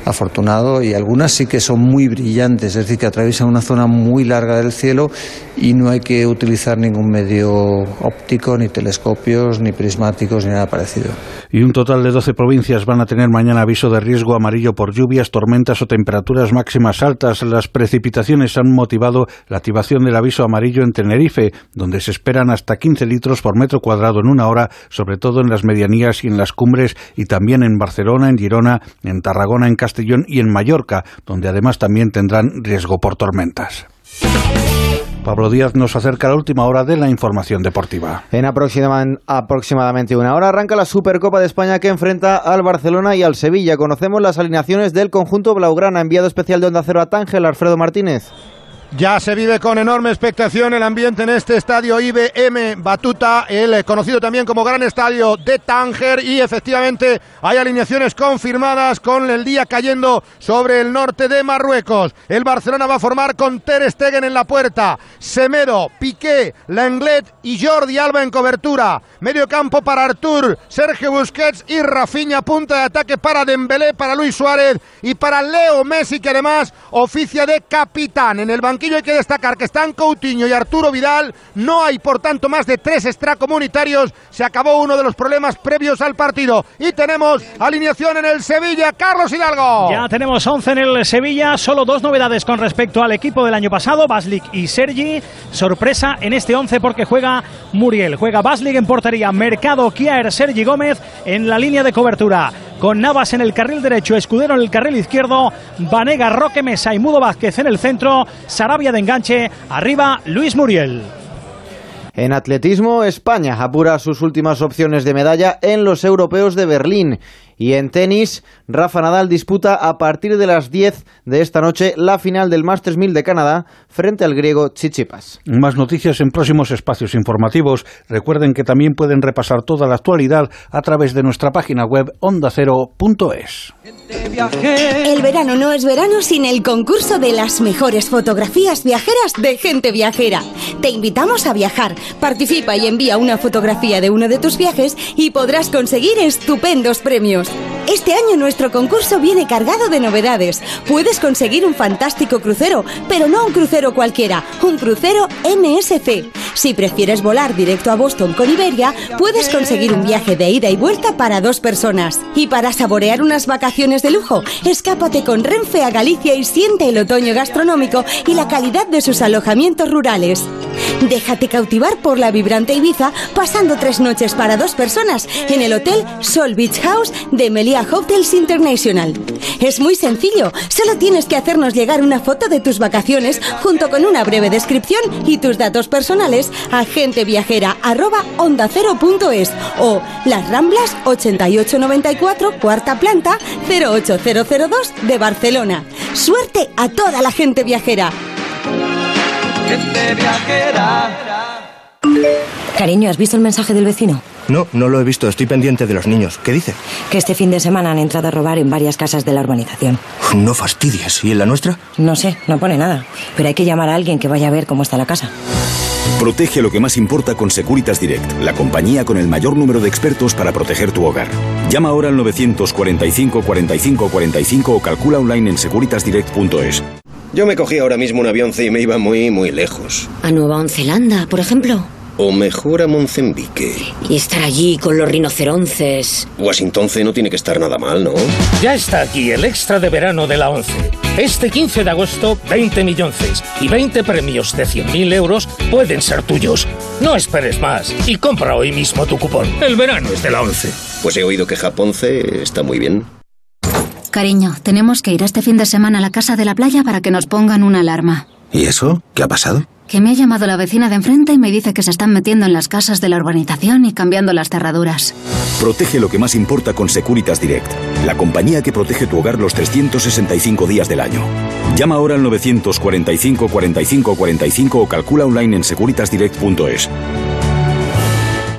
afortunado y algunas sí que son muy brillantes, es decir, que atraviesan una zona muy larga del cielo y no hay que utilizar ningún medio óptico, ni telescopios, ni prismáticos, ni nada parecido. Y un total de 12 provincias van a tener mañana aviso de riesgo amarillo por lluvias, tormentas o temperaturas máximas altas. Las precipitaciones han motivado la activación del aviso amarillo en Tenerife, donde se esperan hasta 15 litros por metro cuadrado en una hora, sobre todo en las medianías y en las cumbres, y también en Barcelona, en Girona, en Tarragona, en Castellón y en Mallorca, donde además también tendrán riesgo por tormentas. Pablo Díaz nos acerca a la última hora de la información deportiva. En aproximadamente una hora arranca la Supercopa de España que enfrenta al Barcelona y al Sevilla. Conocemos las alineaciones del conjunto Blaugrana. Enviado especial de Onda Cero a Tángel, Alfredo Martínez. Ya se vive con enorme expectación el ambiente en este estadio IBM Batuta, el conocido también como Gran Estadio de Tánger y efectivamente hay alineaciones confirmadas con el día cayendo sobre el norte de Marruecos. El Barcelona va a formar con Ter Stegen en la puerta, Semedo, Piqué, Lenglet y Jordi Alba en cobertura. Medio campo para Artur, Sergio Busquets y Rafinha, punta de ataque para Dembélé, para Luis Suárez y para Leo Messi que además oficia de capitán en el banquillo hay que destacar que están Coutinho y Arturo Vidal. No hay, por tanto, más de tres extracomunitarios. Se acabó uno de los problemas previos al partido. Y tenemos alineación en el Sevilla. Carlos Hidalgo. Ya tenemos 11 en el Sevilla. Solo dos novedades con respecto al equipo del año pasado. Baslik y Sergi. Sorpresa en este 11 porque juega Muriel. Juega Baslik en portería. Mercado, Kier, Sergi Gómez en la línea de cobertura con Navas en el carril derecho, Escudero en el carril izquierdo, Vanega, Roque Mesa y Mudo Vázquez en el centro, Sarabia de enganche, arriba Luis Muriel. En atletismo, España apura sus últimas opciones de medalla en los europeos de Berlín. Y en tenis, Rafa Nadal disputa a partir de las 10 de esta noche la final del Masters 1000 de Canadá frente al griego Chichipas. Más noticias en próximos espacios informativos. Recuerden que también pueden repasar toda la actualidad a través de nuestra página web ondacero.es. El verano no es verano sin el concurso de las mejores fotografías viajeras de gente viajera. Te invitamos a viajar. Participa y envía una fotografía de uno de tus viajes y podrás conseguir estupendos premios. Este año nuestro concurso viene cargado de novedades. Puedes conseguir un fantástico crucero, pero no un crucero cualquiera, un crucero MSC. Si prefieres volar directo a Boston con Iberia, puedes conseguir un viaje de ida y vuelta para dos personas. Y para saborear unas vacaciones de lujo, escápate con Renfe a Galicia y siente el otoño gastronómico y la calidad de sus alojamientos rurales. Déjate cautivar por la vibrante Ibiza pasando tres noches para dos personas en el Hotel Sol Beach House de Melia Hotels International. Es muy sencillo, solo tienes que hacernos llegar una foto de tus vacaciones junto con una breve descripción y tus datos personales a genteviajera@ondacero.es o Las Ramblas 8894 cuarta planta 08002 de Barcelona. Suerte a toda la gente viajera. Gente viajera. Cariño, ¿has visto el mensaje del vecino? No, no lo he visto. Estoy pendiente de los niños. ¿Qué dice? Que este fin de semana han entrado a robar en varias casas de la urbanización. No fastidies. ¿Y en la nuestra? No sé, no pone nada. Pero hay que llamar a alguien que vaya a ver cómo está la casa. Protege lo que más importa con Securitas Direct, la compañía con el mayor número de expertos para proteger tu hogar. Llama ahora al 945 45 45 o calcula online en securitasdirect.es. Yo me cogí ahora mismo un avión y me iba muy, muy lejos. ¿A Nueva Zelanda, por ejemplo? O mejor a Mozambique. Y estar allí con los rinocerontes. Washington C no tiene que estar nada mal, ¿no? Ya está aquí el extra de verano de la 11. Este 15 de agosto, 20 millones y 20 premios de 100.000 euros pueden ser tuyos. No esperes más y compra hoy mismo tu cupón. El verano es de la 11. Pues he oído que Japón C está muy bien. Cariño, tenemos que ir este fin de semana a la casa de la playa para que nos pongan una alarma. ¿Y eso? ¿Qué ha pasado? Que me ha llamado la vecina de enfrente y me dice que se están metiendo en las casas de la urbanización y cambiando las cerraduras. Protege lo que más importa con Securitas Direct, la compañía que protege tu hogar los 365 días del año. Llama ahora al 945 45 45 o calcula online en securitasdirect.es.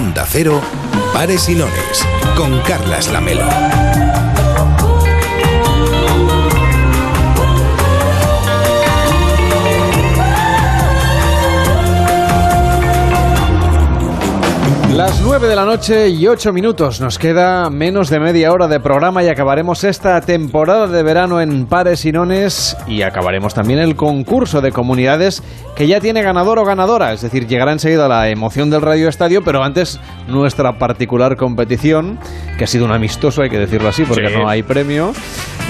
Onda Cero, Pares y Lones, con Carlas Lamelo. Las 9 de la noche y 8 minutos. Nos queda menos de media hora de programa y acabaremos esta temporada de verano en pares y nones y acabaremos también el concurso de comunidades que ya tiene ganador o ganadora. Es decir, llegará enseguida la emoción del Radio Estadio, pero antes nuestra particular competición, que ha sido un amistoso, hay que decirlo así, porque Sí. no hay premio.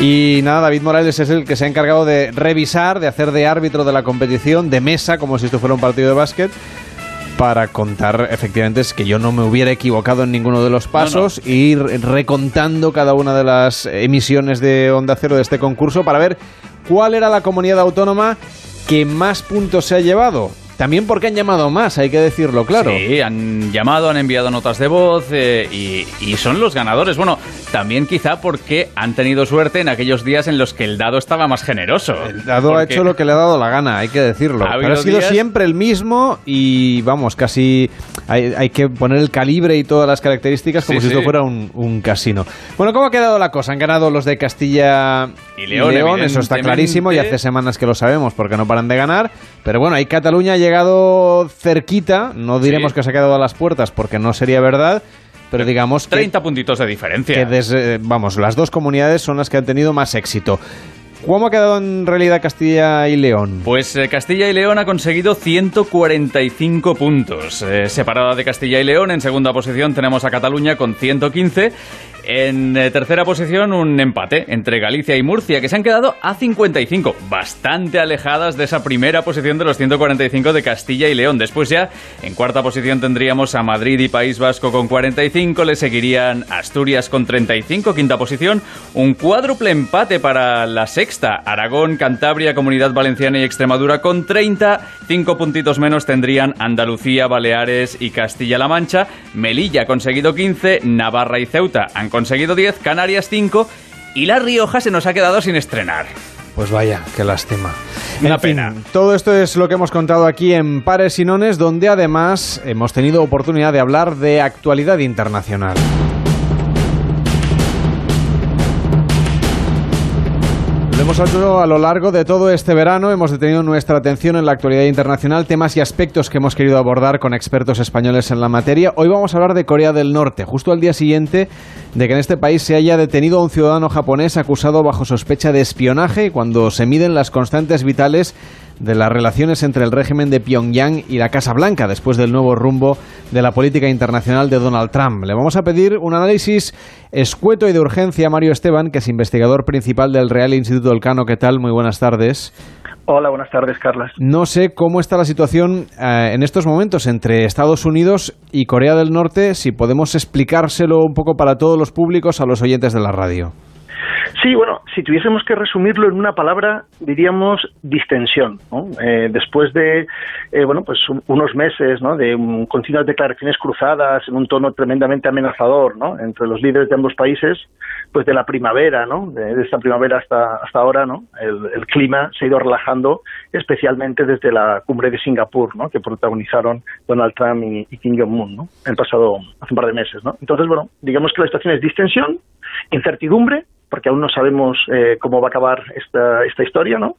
Y nada, David Morales es el que se ha encargado de revisar, de hacer de árbitro de la competición, de mesa, como si esto fuera un partido de básquet para contar efectivamente es que yo no me hubiera equivocado en ninguno de los pasos e ir recontando cada una de las emisiones de Onda Cero de este concurso para ver cuál era la comunidad autónoma que más puntos se ha llevado. También porque han llamado más, hay que decirlo, claro. Sí, han llamado, han enviado notas de voz eh, y, y son los ganadores. Bueno, también quizá porque han tenido suerte en aquellos días en los que el dado estaba más generoso. El dado ha hecho lo que le ha dado la gana, hay que decirlo. Ha Pero ha sido días- siempre el mismo y vamos, casi hay, hay que poner el calibre y todas las características como Sí, si esto sí. fuera un, un casino. Bueno, ¿cómo ha quedado la cosa? Han ganado los de Castilla Y León, eso está clarísimo y hace semanas que lo sabemos porque no paran de ganar. Pero bueno, ahí Cataluña ha llegado cerquita, no diremos Sí. que se ha quedado a las puertas porque no sería verdad. Pero digamos que 30 puntitos de diferencia. que desde- vamos, las dos comunidades son las que han tenido más éxito. ¿Cómo ha quedado en realidad Castilla y León? Pues eh, Castilla y León ha conseguido 145 puntos. Eh, separada de Castilla y León, en segunda posición tenemos a Cataluña con 115. En eh, tercera posición, un empate entre Galicia y Murcia, que se han quedado a 55, bastante alejadas de esa primera posición de los 145 de Castilla y León. Después ya, en cuarta posición tendríamos a Madrid y País Vasco con 45, le seguirían Asturias con 35, quinta posición, un cuádruple empate para la sexta, Aragón, Cantabria, Comunidad Valenciana y Extremadura con 30, cinco puntitos menos tendrían Andalucía, Baleares y Castilla-La Mancha, Melilla ha conseguido 15, Navarra y Ceuta han conseguido 10, Canarias 5 y La Rioja se nos ha quedado sin estrenar. Pues vaya, qué lástima. Una en fin, pena. todo esto es lo que hemos contado aquí en Pares y Nones, donde además hemos tenido oportunidad de hablar de actualidad internacional. Hecho a lo largo de todo este verano, hemos detenido nuestra atención en la actualidad internacional, temas y aspectos que hemos querido abordar con expertos españoles en la materia. Hoy vamos a hablar de Corea del Norte, justo al día siguiente de que en este país se haya detenido a un ciudadano japonés acusado bajo sospecha de espionaje cuando se miden las constantes vitales de las relaciones entre el régimen de Pyongyang y la Casa Blanca después del nuevo rumbo de la política internacional de Donald Trump. Le vamos a pedir un análisis escueto y de urgencia a Mario Esteban, que es investigador principal del Real Instituto Elcano. ¿Qué tal? Muy buenas tardes. Hola, buenas tardes, Carlas. No sé cómo está la situación eh, en estos momentos entre Estados Unidos y Corea del Norte, si podemos explicárselo un poco para todos los públicos, a los oyentes de la radio. Sí, bueno, si tuviésemos que resumirlo en una palabra, diríamos distensión. ¿no? Eh, después de, eh, bueno, pues un- unos meses, ¿no? De un- continuas declaraciones cruzadas en un tono tremendamente amenazador, ¿no? Entre los líderes de ambos países, pues de la primavera, ¿no? De, esta primavera hasta hasta ahora, ¿no? El, el clima se ha ido relajando, especialmente desde la cumbre de Singapur, ¿no? Que protagonizaron Donald Trump y, Kim Jong Un, ¿no? El pasado hace un par de meses, ¿no? Entonces, bueno, digamos que la situación es distensión, incertidumbre, porque aún no sabemos eh, cómo va a acabar esta, esta historia, ¿no?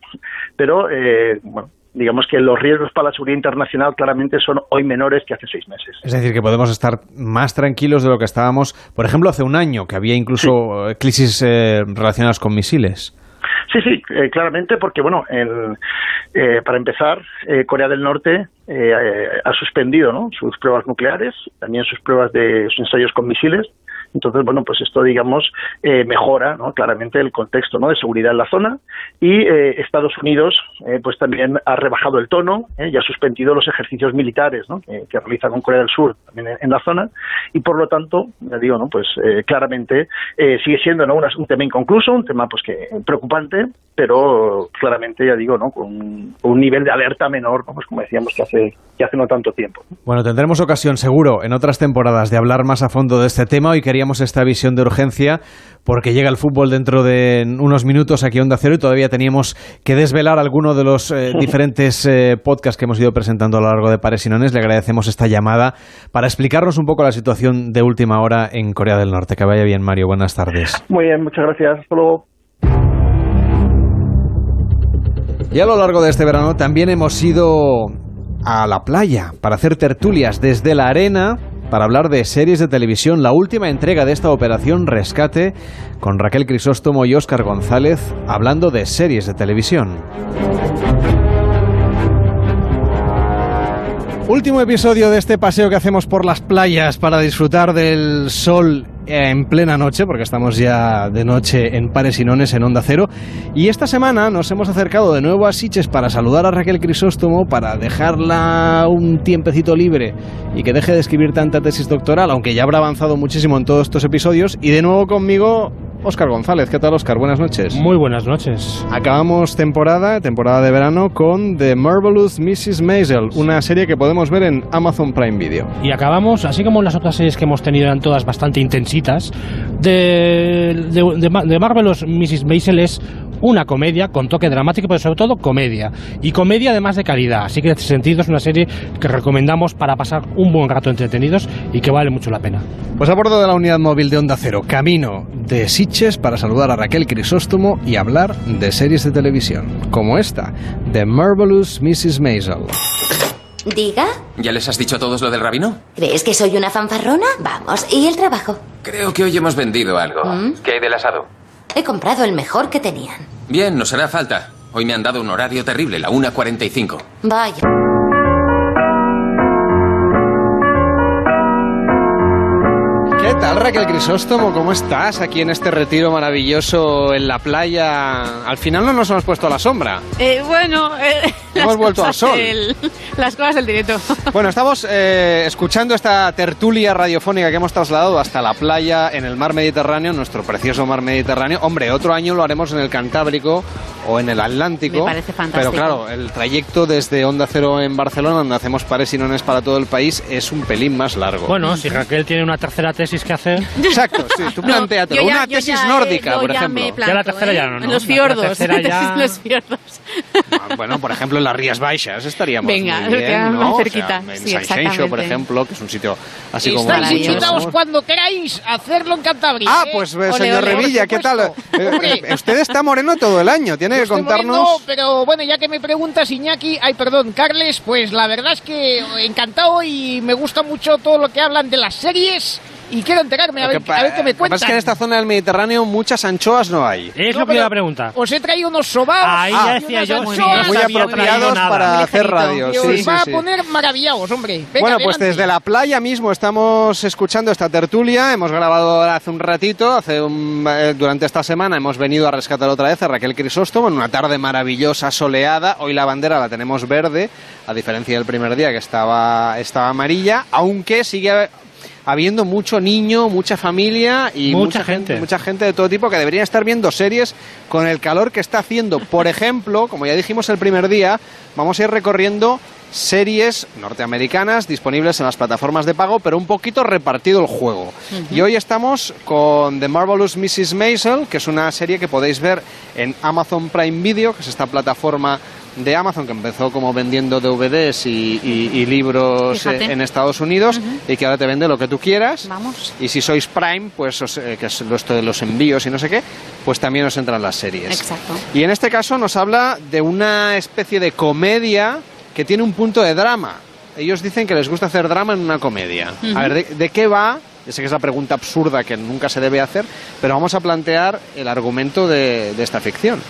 Pero, eh, bueno, digamos que los riesgos para la seguridad internacional claramente son hoy menores que hace seis meses. Es decir, que podemos estar más tranquilos de lo que estábamos, por ejemplo, hace un año, que había incluso eh, crisis eh, relacionadas con misiles. Sí, sí, eh, claramente, porque, bueno, el- eh, para empezar, eh, Corea del Norte eh, ha suspendido ¿no? sus pruebas nucleares, también sus pruebas de sus ensayos con misiles. Entonces, bueno, pues esto, digamos, eh, mejora ¿no? claramente el contexto ¿no? de seguridad en la zona. Y eh, Estados Unidos, eh, pues también ha rebajado el tono ¿eh? y ha suspendido los ejercicios militares ¿no? que, que realiza con Corea del Sur también en, la zona. Y por lo tanto, ya digo, ¿no? pues eh, claramente sigue siendo ¿no? un, un tema inconcluso, un tema pues que preocupante, pero claramente, ya digo, ¿no? con un, nivel de alerta menor, ¿no? pues como decíamos que hace, que hace no tanto tiempo. Bueno, tendremos ocasión seguro en otras temporadas de hablar más a fondo de este tema. Hoy esta visión de urgencia porque llega el fútbol dentro de unos minutos aquí a Onda Cero y todavía teníamos que desvelar alguno de los eh, diferentes eh, podcasts que hemos ido presentando a lo largo de Pares y Nones. Le agradecemos esta llamada para explicarnos un poco la situación de última hora en Corea del Norte. Que vaya bien, Mario. Buenas tardes. Muy bien, muchas gracias. Hasta luego. Y a lo largo de este verano también hemos ido a la playa para hacer tertulias desde la arena para hablar de series de televisión, la última entrega de esta operación Rescate con Raquel Crisóstomo y Óscar González hablando de series de televisión. Último episodio de este paseo que hacemos por las playas para disfrutar del sol en plena noche, porque estamos ya de noche en Pares y Nones en Onda Cero. Y esta semana nos hemos acercado de nuevo a Siches para saludar a Raquel Crisóstomo, para dejarla un tiempecito libre y que deje de escribir tanta tesis doctoral, aunque ya habrá avanzado muchísimo en todos estos episodios. Y de nuevo conmigo, Óscar González. ¿Qué tal, Óscar? Buenas noches. Muy buenas noches. Acabamos temporada, temporada de verano, con The Marvelous Mrs. Maisel, una serie que podemos ver en Amazon Prime Video. Y acabamos, así como las otras series que hemos tenido eran todas bastante intensitas, de, de, de, Ma- de Marvelous Mrs. Maisel es una comedia con toque dramático, pero sobre todo comedia. Y comedia además de calidad. Así que en ese sentido es una serie que recomendamos para pasar un buen rato entretenidos y que vale mucho la pena. Pues a bordo de la unidad móvil de Onda Cero, camino de Sitges para saludar a Raquel Crisóstomo y hablar de series de televisión, como esta, The Marvelous Mrs. Maisel. Diga, ¿Ya les has dicho a todos lo del rabino? ¿crees que soy una fanfarrona? Vamos, ¿y el trabajo? Creo que hoy hemos vendido algo. ¿Mm? ¿Qué hay del asado? He comprado el mejor que tenían. Bien, nos hará falta. Hoy me han dado un horario terrible, la 1.45. Vaya. Tal Raquel Crisóstomo? ¿Cómo estás aquí en este retiro maravilloso en la playa? Al final no nos hemos puesto a la sombra. Eh, bueno, eh, Hemos vuelto al sol. del- las cosas del directo. Bueno, estamos eh, escuchando esta tertulia radiofónica que hemos trasladado hasta la playa en el mar Mediterráneo, nuestro precioso mar Mediterráneo. Hombre, otro año lo haremos en el Cantábrico o en el Atlántico. Me parece fantástico. Pero claro, el trayecto desde Onda Cero en Barcelona, donde hacemos pares y nones para todo el país, es un pelín más largo. Bueno, si Raquel tiene una tercera tesis que hacer. Exacto, sí, tú plantéatelo. yo ya- una tesis ya, eh, nórdica, por ejemplo. planto, Ya la tercera ¿eh? ya no, ¿no? Los La- la fiordos. tercera ya- los fiordos. Bueno, por ejemplo, en las Rías Baixas estaríamos Venga, muy bien, más ¿no? cerquita. O sea, en Sí, San Xenxo, por ejemplo, que es un sitio así como... Estáis invitados cuando queráis hacerlo en Cantabria. Ah, ¿eh? pues Ole, señor ole, Revilla, ¿qué tal? Eh, eh, usted está moreno todo el año, tiene que contarnos... moreno, pero bueno, ya que me preguntas, Iñaki, ay, perdón, Carles, pues la verdad es que encantado y me gusta mucho todo lo que hablan de las series y quiero enterarme, a ver, a ver qué me lo que pasa cuentan. es que en esta zona del Mediterráneo muchas anchoas no hay. Es No, lo que iba a preguntar. Os he traído unos sobaos. Ahí ya decía yo, Muy no había apropiados para Muy hacer radio. Y Sí, os sí, va sí. a poner maravillados, hombre. Venga, bueno, pues adelante. desde la playa mismo estamos escuchando esta tertulia. Hemos grabado hace un ratito, hace un- eh, durante esta semana hemos venido a rescatar otra vez a Raquel Crisóstomo en una tarde maravillosa, soleada. Hoy la bandera la tenemos verde, a diferencia del primer día que estaba, estaba amarilla, aunque sigue habiendo mucho niño, mucha familia y Mucha gente. mucha gente de todo tipo que deberían estar viendo series con el calor que está haciendo. Por ejemplo, como ya dijimos el primer día, vamos a ir recorriendo series norteamericanas disponibles en las plataformas de pago, pero un poquito repartido el juego. Y hoy estamos con The Marvelous Mrs. Maisel, que es una serie que podéis ver en Amazon Prime Video, que es esta plataforma de Amazon que empezó como vendiendo DVDs y, y- y libros eh, en Estados Unidos y que ahora te vende lo que tú quieras. Vamos. Y si sois Prime, pues os- eh, que es lo esto de los envíos y no sé qué, pues también os entran las series. Exacto. Y en este caso nos habla de una especie de comedia que tiene un punto de drama. Ellos dicen que les gusta hacer drama en una comedia. A ver, ¿de, de qué va? Yo sé que es la pregunta absurda que nunca se debe hacer, pero vamos a plantear el argumento de, de esta ficción.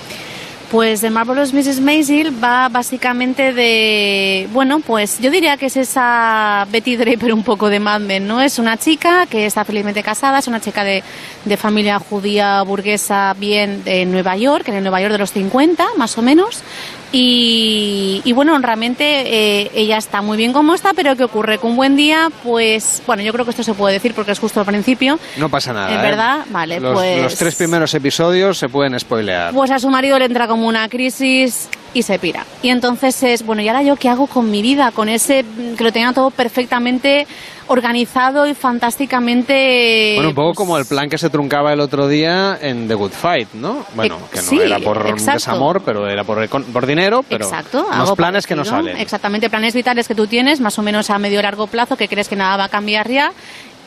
Pues The Marvelous Mrs. Maisel va básicamente de, bueno, pues yo diría que es esa Betty Draper un poco de Mad Men, ¿no? Es una chica que está felizmente casada, es una chica de, de familia judía burguesa bien de Nueva York, en el Nueva York de los 50, más o menos. Y, y bueno, realmente eh, ella está muy bien como está, pero ¿qué ocurre? Que un buen día, pues, bueno, yo creo que esto se puede decir porque es justo al principio. No pasa nada. ¿Es ¿eh? verdad? Vale, los, pues- los tres primeros episodios se pueden spoilear. Pues a su marido le entra como una crisis y se pira. Y entonces es, bueno, ¿y ahora yo qué hago con mi vida? Con ese que lo tenía todo perfectamente organizado y fantásticamente... Bueno, un poco como el plan que se truncaba el otro día en The Good Fight, ¿no? Bueno, que no sí, era por exacto. desamor, pero era por, por dinero, pero Exacto, unos planes que no parecido. salen. Exactamente, planes vitales que tú tienes, más o menos a medio o largo plazo, que crees que nada va a cambiar ya.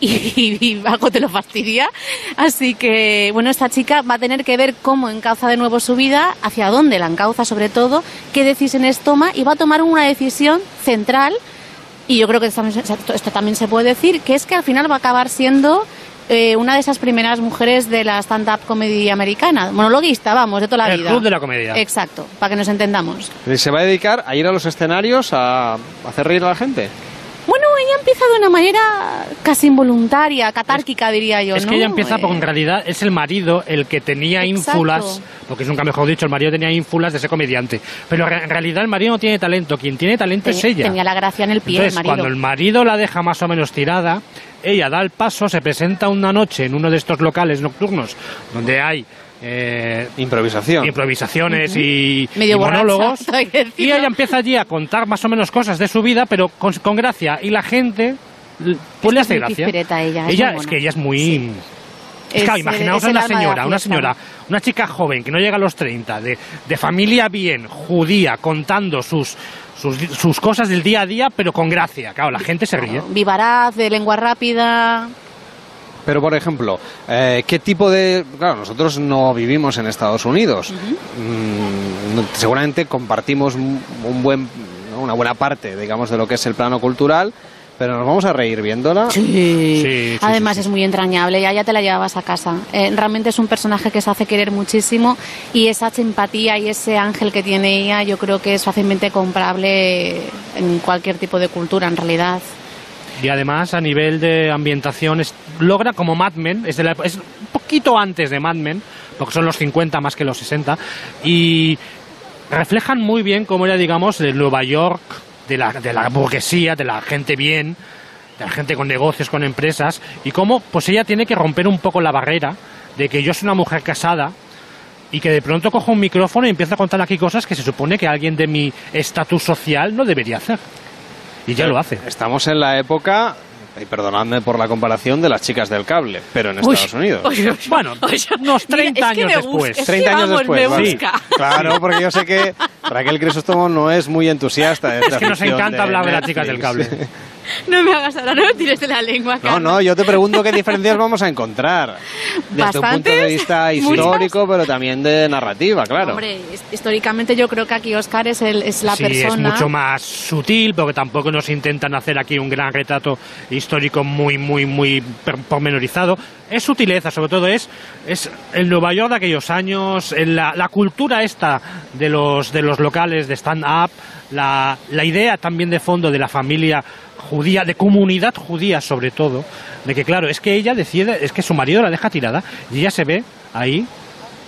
Y, y algo te lo fastidia. Así que, bueno, esta chica va a tener que ver cómo encauza de nuevo su vida, hacia dónde la encauza sobre todo, qué decisiones toma y va a tomar una decisión central. Y yo creo que esto, esto también se puede decir, que es que al final va a acabar siendo eh, una de esas primeras mujeres de la stand-up comedy americana. Monologuista, vamos, de toda la El vida. club de la comedia. Exacto, para que nos entendamos. Y se va a dedicar a ir a los escenarios a hacer reír a la gente. Bueno, ella empieza de una manera casi involuntaria, catárquica, diría yo. Es ¿no? que ella empieza Eh, porque en realidad es el marido el que tenía Exacto. ínfulas, porque es nunca mejor dicho, el marido tenía ínfulas de ese comediante. Pero en realidad el marido no tiene talento, quien tiene talento es ella. tenía la gracia en el pie, Entonces, el marido. cuando el marido la deja más o menos tirada, ella da el paso, se presenta una noche en uno de estos locales nocturnos donde hay eh, improvisación, improvisaciones y, monólogos. Y ella empieza allí a contar más o menos cosas de su vida, pero con, con gracia. Y la gente pues le Es hace muy gracia. ella, es que ella es muy es, Es claro, imaginaos a una señora, una señora, una chica joven que no llega a los 30, de, de familia bien, judía, contando sus, sus, sus cosas del día a día, pero con gracia. Claro, la gente se ríe. Vivaraz, de lengua rápida. Pero, por ejemplo, eh, ¿qué tipo de...? Claro, nosotros no vivimos en Estados Unidos. Mm, seguramente compartimos un, buen, ¿no? una buena parte, digamos, de lo que es el plano cultural, pero nos vamos a reír viéndola. Sí. Además es muy entrañable, ya, ya te la llevabas a casa. Eh, realmente es un personaje que se hace querer muchísimo y esa empatía y ese ángel que tiene ella yo creo que es fácilmente comprable en cualquier tipo de cultura en realidad. Y además, a nivel de ambientación, es- logra como Mad Men, es, de la- es un poquito antes de Mad Men, porque son los 50 más que los 60, y reflejan muy bien cómo era, digamos, el Nueva York de la, de la burguesía, de la gente bien, de la gente con negocios, con empresas, y cómo pues ella tiene que romper un poco la barrera de que yo soy una mujer casada, y que de pronto cojo un micrófono y empiezo a contar aquí cosas que se supone que alguien de mi estatus social no debería hacer. Y ya lo hace. Estamos en la época, y perdonadme por la comparación, de las chicas del cable, pero en Uy, Estados Unidos. uy, uy, bueno, unos 30 años después. 30 años después, vale. busca. Claro, porque yo sé que Raquel Crisóstomo no es muy entusiasta de esta Es que nos encanta de hablar de las chicas del cable. No me hagas ahora, no me tires de la lengua. No, Carlos. no, yo te pregunto qué diferencias vamos a encontrar. Desde un punto de vista muchas. histórico, pero también de narrativa, claro. Hombre, his- históricamente yo creo que aquí Oscar es, el, es la sí, persona... es mucho más sutil, porque tampoco nos intentan hacer aquí un gran retrato histórico muy, muy, muy pormenorizado. Es sutileza, sobre todo es, es el Nueva York de aquellos años, en la, la cultura esta de los, de los locales de stand-up, la, la idea también de fondo de la familia judía, de comunidad judía sobre todo, de que claro, es que ella decide, es que su marido la deja tirada y ella se ve ahí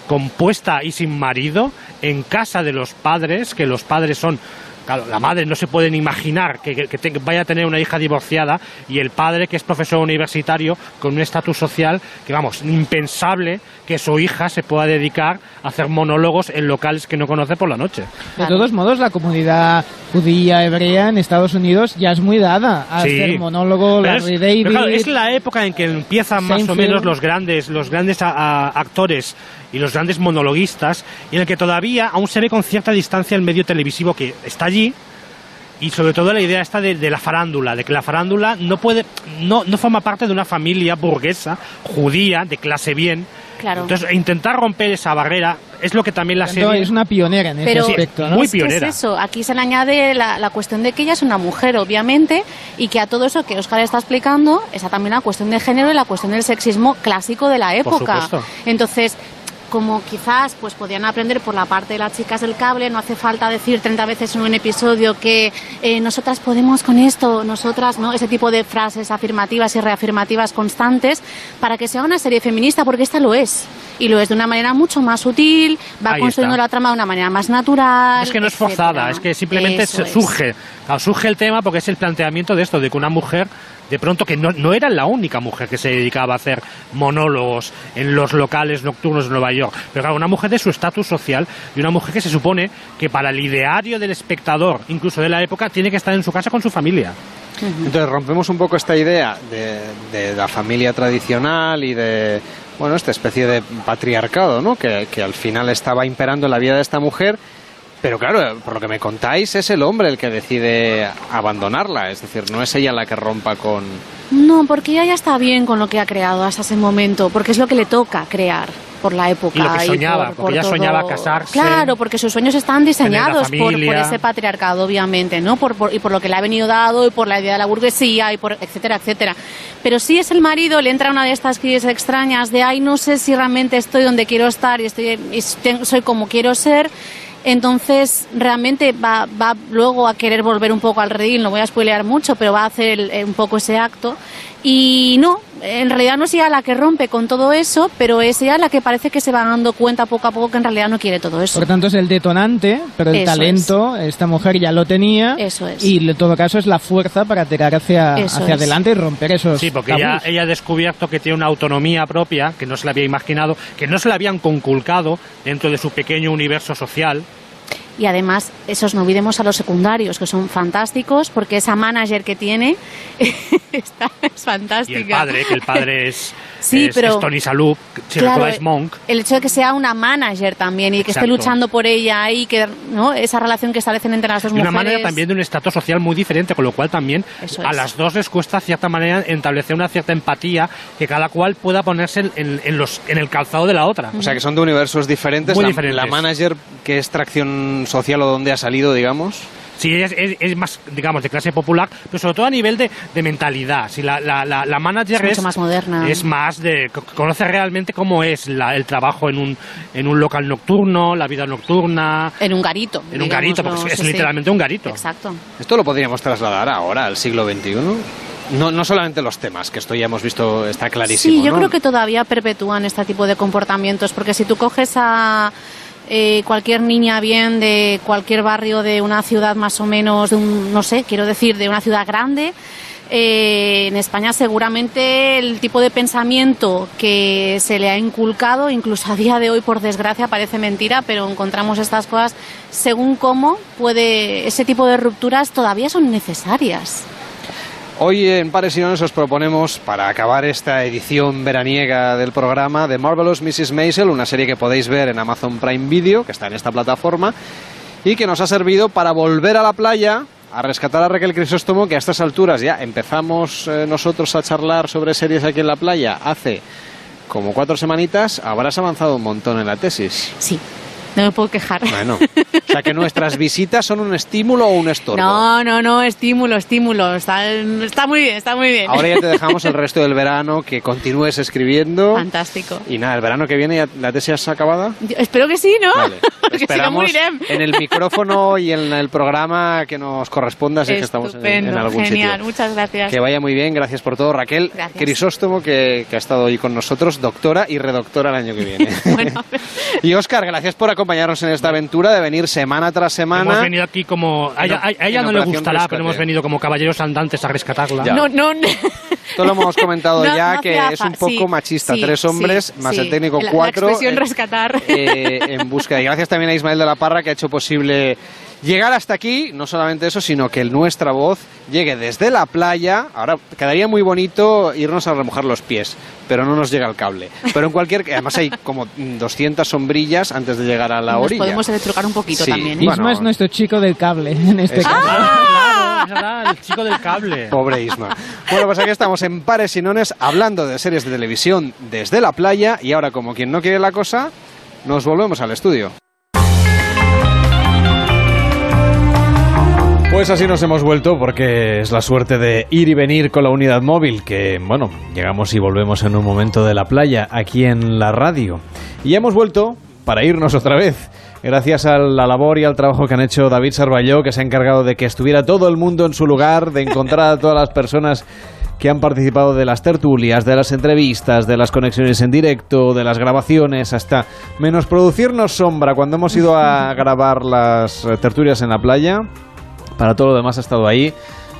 compuesta y sin marido en casa de los padres, que los padres son Claro, la madre no se puede ni imaginar que, que- que te- vaya a tener una hija divorciada y el padre que es profesor universitario con un estatus social que, vamos, impensable que su hija se pueda dedicar a hacer monólogos en locales que no conoce por la noche. De todos modos, la comunidad judía hebrea en Estados Unidos ya es muy dada a Sí. hacer monólogo, Pero Larry es, David. pero claro, es la época en que empiezan más o menos los grandes, los grandes a- a- actores y los grandes monologuistas, y en el que todavía aún se ve con cierta distancia el medio televisivo que está allí. Y sobre todo la idea esta de, de la farándula, de que la farándula no puede, no, no forma parte de una familia burguesa, judía, de clase bien. Claro. Entonces, intentar romper esa barrera es lo que también la serie... es una pionera en ese Pero aspecto, ¿no? muy pionera. es eso, aquí se le añade la, la cuestión de que ella es una mujer, obviamente, y que a todo eso que Oscar está explicando, está también la cuestión de género y la cuestión del sexismo clásico de la Por época. supuesto. Entonces, como quizás pues podían aprender por la parte de las chicas del cable, no hace falta decir 30 veces en un episodio que eh, nosotras podemos con esto, nosotras, ¿no? Ese tipo de frases afirmativas y reafirmativas constantes para que sea una serie feminista, porque esta lo es. Y lo es de una manera mucho más sutil, va Ahí construyendo está. la trama de una manera más natural. Es que no es etcétera. forzada, es que simplemente Eso es. surge. Surge el tema porque es el planteamiento de esto, de que una mujer, de pronto, que no, no era la única mujer que se dedicaba a hacer monólogos en los locales nocturnos de Nueva York, pero claro, una mujer de su estatus social y una mujer que se supone que para el ideario del espectador, incluso de la época, tiene que estar en su casa con su familia. Entonces rompemos un poco esta idea de, de la familia tradicional y de bueno esta especie de patriarcado, ¿no? Que, que al final estaba imperando en la vida de esta mujer. Pero claro, por lo que me contáis, es el hombre el que decide abandonarla. Es decir, no es ella la que rompa con. No, porque ella ya está bien con lo que ha creado hasta ese momento, porque es lo que le toca crear por la época. Y lo que soñaba, por- porque por ella todo. soñaba casarse. Claro, porque sus sueños están diseñados por, ese patriarcado, obviamente, ¿no? Por, por- y por lo que le ha venido dado y por la idea de la burguesía y por etcétera, etcétera. Pero si es el marido, le entra una de estas crisis extrañas de, ay, no sé si realmente estoy donde quiero estar y, estoy, y soy como quiero ser. Entonces, realmente va, va luego a querer volver un poco al redil, no voy a spoilear mucho, pero va a hacer el- eh, un poco ese acto. Y no, en realidad no es ella la que rompe con todo eso, pero es ella la que parece que se va dando cuenta poco a poco que en realidad no quiere todo eso. Por tanto, es el detonante, pero el Eso talento, esta mujer ya lo tenía. Eso es. Y en todo caso es la fuerza para tirar hacia, Eso hacia es. adelante y romper esos. Sí, porque ella, ella ha descubierto que tiene una autonomía propia que no se la había imaginado, que no se la habían conculcado dentro de su pequeño universo social. Y además, esos no olvidemos a los secundarios, que son fantásticos, porque esa manager que tiene está, es fantástica. Y el padre, que el padre es, Sí, es- pero- es Tony Saluk, si Claro, recordáis Monk. El hecho de que sea una manager también y que esté luchando por ella y que ¿no? esa relación que establecen entre las dos De una mujeres. manera también de un estatus social muy diferente, con lo cual también Eso a es. las dos les cuesta cierta manera establecer una cierta empatía que cada cual pueda ponerse en, en- en los, en el calzado de la otra. O sea, que son de universos diferentes. Muy la, diferentes. la manager, que es tracción social o donde ha salido, digamos. Sí, es, es- es más, digamos, de clase popular, pero sobre todo a nivel de, de mentalidad. Si la, la, la, la manager Es es, mucho más moderna. es más de. co- conoce realmente cómo es la- el trabajo en un, en un local nocturno, la vida nocturna. En un garito. En un garito, porque es, sí, sí. literalmente un garito. Exacto. Esto lo podríamos trasladar ahora al siglo XXI. No, no solamente los temas, que esto ya hemos visto, está clarísimo. Sí, yo ¿no? creo que todavía perpetúan este tipo de comportamientos, porque si tú coges a eh, cualquier niña bien de cualquier barrio de una ciudad más o menos, de un, no sé, quiero decir, de una ciudad grande, eh, en España seguramente el tipo de pensamiento que se le ha inculcado, incluso a día de hoy por desgracia parece mentira, pero encontramos estas cosas según cómo puede ese tipo de rupturas todavía son necesarias. Hoy en Pares y Nones os proponemos, para acabar esta edición veraniega del programa, The Marvelous Mrs. Maisel, una serie que podéis ver en Amazon Prime Video, que está en esta plataforma, y que nos ha servido para volver a la playa a rescatar a Raquel Crisóstomo, que a estas alturas ya empezamos eh, nosotros a charlar sobre series aquí en la playa hace como cuatro semanitas, habrás avanzado un montón en la tesis. Sí, no me puedo quejar. Bueno, o sea que nuestras visitas son un estímulo o un estorbo. No, no, no, estímulo, estímulo. Está, está muy bien, está muy bien. Ahora ya te dejamos el resto del verano, que continúes escribiendo. Fantástico. Y nada, el verano que viene ya la tesis acabada. Yo espero que sí, ¿no? Vale. Porque si no Esperamos en el micrófono y en el programa que nos corresponda si es que estamos en, en algún genial, sitio. muchas gracias. Que vaya muy bien, gracias por todo. Raquel Gracias. Crisóstomo, que, que ha estado hoy con nosotros, doctora y redoctora el año que viene. y Óscar, gracias por acompañarnos en esta aventura de venir semana tras semana. Hemos venido aquí como. A ella, a ella no le gustará, rescate. pero hemos venido como caballeros andantes a rescatarla. No, no, Esto lo hemos comentado No, ya, no que es un poco sí, machista. sí, Tres hombres sí, más sí. el técnico La- cuatro. La expresión eh, rescatar. eh, en búsqueda. Y gracias también a Ismael de la Parra que ha hecho posible llegar hasta aquí. No solamente eso, sino que nuestra voz llegue desde la playa. Ahora quedaría muy bonito irnos a remojar los pies, pero no nos llega el cable. Pero en cualquier. Además hay como 200 sombrillas antes de llegar a la Nos orilla. podemos electrocar un poquito Sí, también. ¿eh? bueno. Isma es nuestro chico del cable en este caso. Claro, verdad, el chico del cable. Pobre Isma. Bueno, pues aquí estamos en Pares y Nones hablando de series de televisión desde la playa y ahora como quien no quiere la cosa, nos volvemos al estudio. Pues así nos hemos vuelto porque es la suerte de ir y venir con la unidad móvil, que bueno, llegamos y volvemos en un momento de la playa, aquí en la radio. Y hemos vuelto para irnos otra vez. Gracias a la labor y al trabajo que han hecho David Sarballó, que se ha encargado de que estuviera todo el mundo en su lugar, de encontrar a todas las personas que han participado de las tertulias, de las entrevistas, de las conexiones en directo, de las grabaciones, hasta menos producirnos sombra cuando hemos ido a grabar las tertulias en la playa. Para todo lo demás ha estado ahí.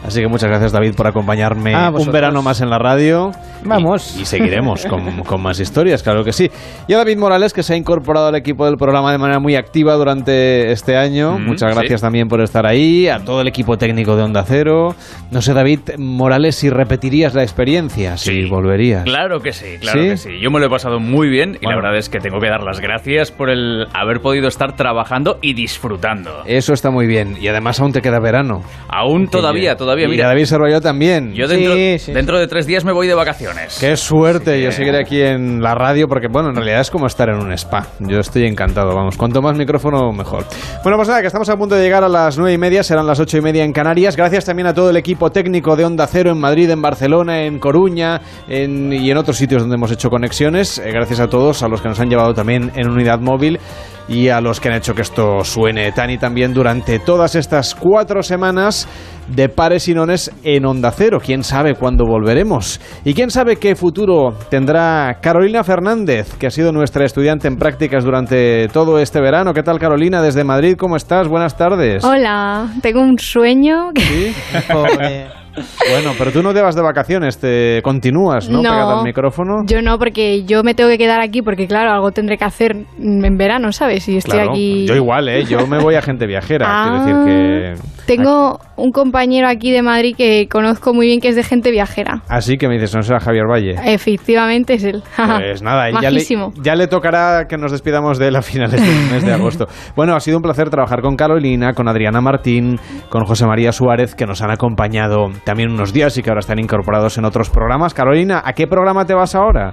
Así que muchas gracias David por acompañarme un verano más en la radio. Vamos. Y seguiremos con, con más historias, claro que sí. Y a David Morales, que se ha incorporado al equipo del programa de manera muy activa durante este año. Mm, Muchas sí. gracias también por estar ahí. A todo el equipo técnico de Onda Cero. No sé, David Morales, si repetirías la experiencia, si volverías. Claro que sí, claro ¿Sí? que sí. Yo me lo he pasado muy bien y la verdad es que tengo que dar las gracias por el haber podido estar trabajando y disfrutando. Eso está muy bien. Y además aún te queda verano. Aún todavía, todavía, Y mira. David Serrallo también. Yo dentro, dentro de tres días me voy de vacaciones. Qué suerte, yo seguiré aquí en la radio porque, bueno, en realidad es como estar en un spa. Yo estoy encantado, vamos, cuanto más micrófono, mejor. Bueno, pues nada, que estamos a punto de llegar a las nueve y media, serán las ocho y media en Canarias. Gracias también a todo el equipo técnico de Onda Cero en Madrid, en Barcelona, en Coruña en- y en otros sitios donde hemos hecho conexiones. Eh, gracias a todos, a los que nos han llevado también en unidad móvil y a los que han hecho que esto suene tan y tan bien durante todas estas cuatro semanas de pares y nones en Onda Cero. ¿Quién sabe cuándo volveremos? ¿Y quién sabe qué futuro tendrá Carolina Fernández, que ha sido nuestra estudiante en prácticas durante todo este verano? ¿Qué tal Carolina desde Madrid? ¿Cómo estás? Buenas tardes. Hola, tengo un sueño. ¿Sí? Bueno, pero tú no te vas de vacaciones, te continúas, ¿no? No. Pegada al micrófono. Yo no, porque yo me tengo que quedar aquí porque, claro, algo tendré que hacer en verano, ¿sabes? Y estoy Claro, aquí. yo igual, ¿eh? Yo me voy a gente viajera, Ah. quiero decir que... Tengo un compañero aquí de Madrid que conozco muy bien que es de gente viajera. Así que me dices, no será Javier Valle. Efectivamente es él. Pues nada, ya le, ya le tocará que nos despidamos de él a finales del mes de agosto. Bueno, ha sido un placer trabajar con Carolina, con Adriana Martín, con José María Suárez, que nos han acompañado también unos días y que ahora están incorporados en otros programas. Carolina, ¿a qué programa te vas ahora?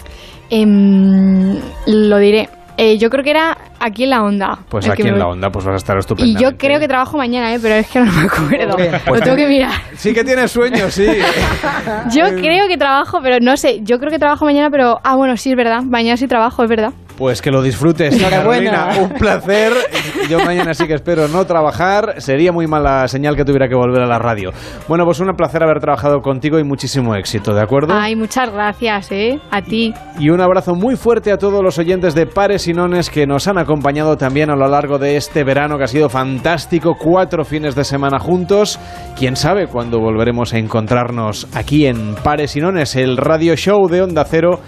Em, lo diré. Eh, yo creo que era aquí en la onda. Pues aquí en me la onda, pues vas a estar Y estupendamente. yo creo que trabajo mañana, ¿eh? pero es que no me acuerdo. Pues lo tengo que mirar. Sí que tienes sueño, sí. Yo creo que trabajo, pero no sé. Yo creo que trabajo mañana, pero. Ah, bueno, sí, es verdad. Mañana sí trabajo, es verdad. Pues que lo disfrutes, Enhorabuena. Carolina. Un placer. Yo mañana sí que espero no trabajar. Sería muy mala señal que tuviera que volver a la radio. Bueno, pues un placer haber trabajado contigo y muchísimo éxito, ¿de acuerdo? Ay, muchas gracias, ¿eh? A ti. Y un abrazo muy fuerte a todos los oyentes de Pares y Nones que nos han acompañado también a lo largo de este verano que ha sido fantástico. Cuatro fines de semana juntos. Quién sabe cuándo volveremos a encontrarnos aquí en Pares y Nones, el radio show de Onda Cero.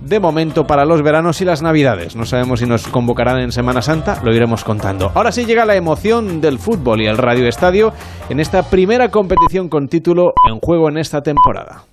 De momento para los veranos y las navidades. No sabemos si nos convocarán en Semana Santa, lo iremos contando. Ahora sí llega la emoción del fútbol y el Radio Estadio en esta primera competición con título en juego en esta temporada.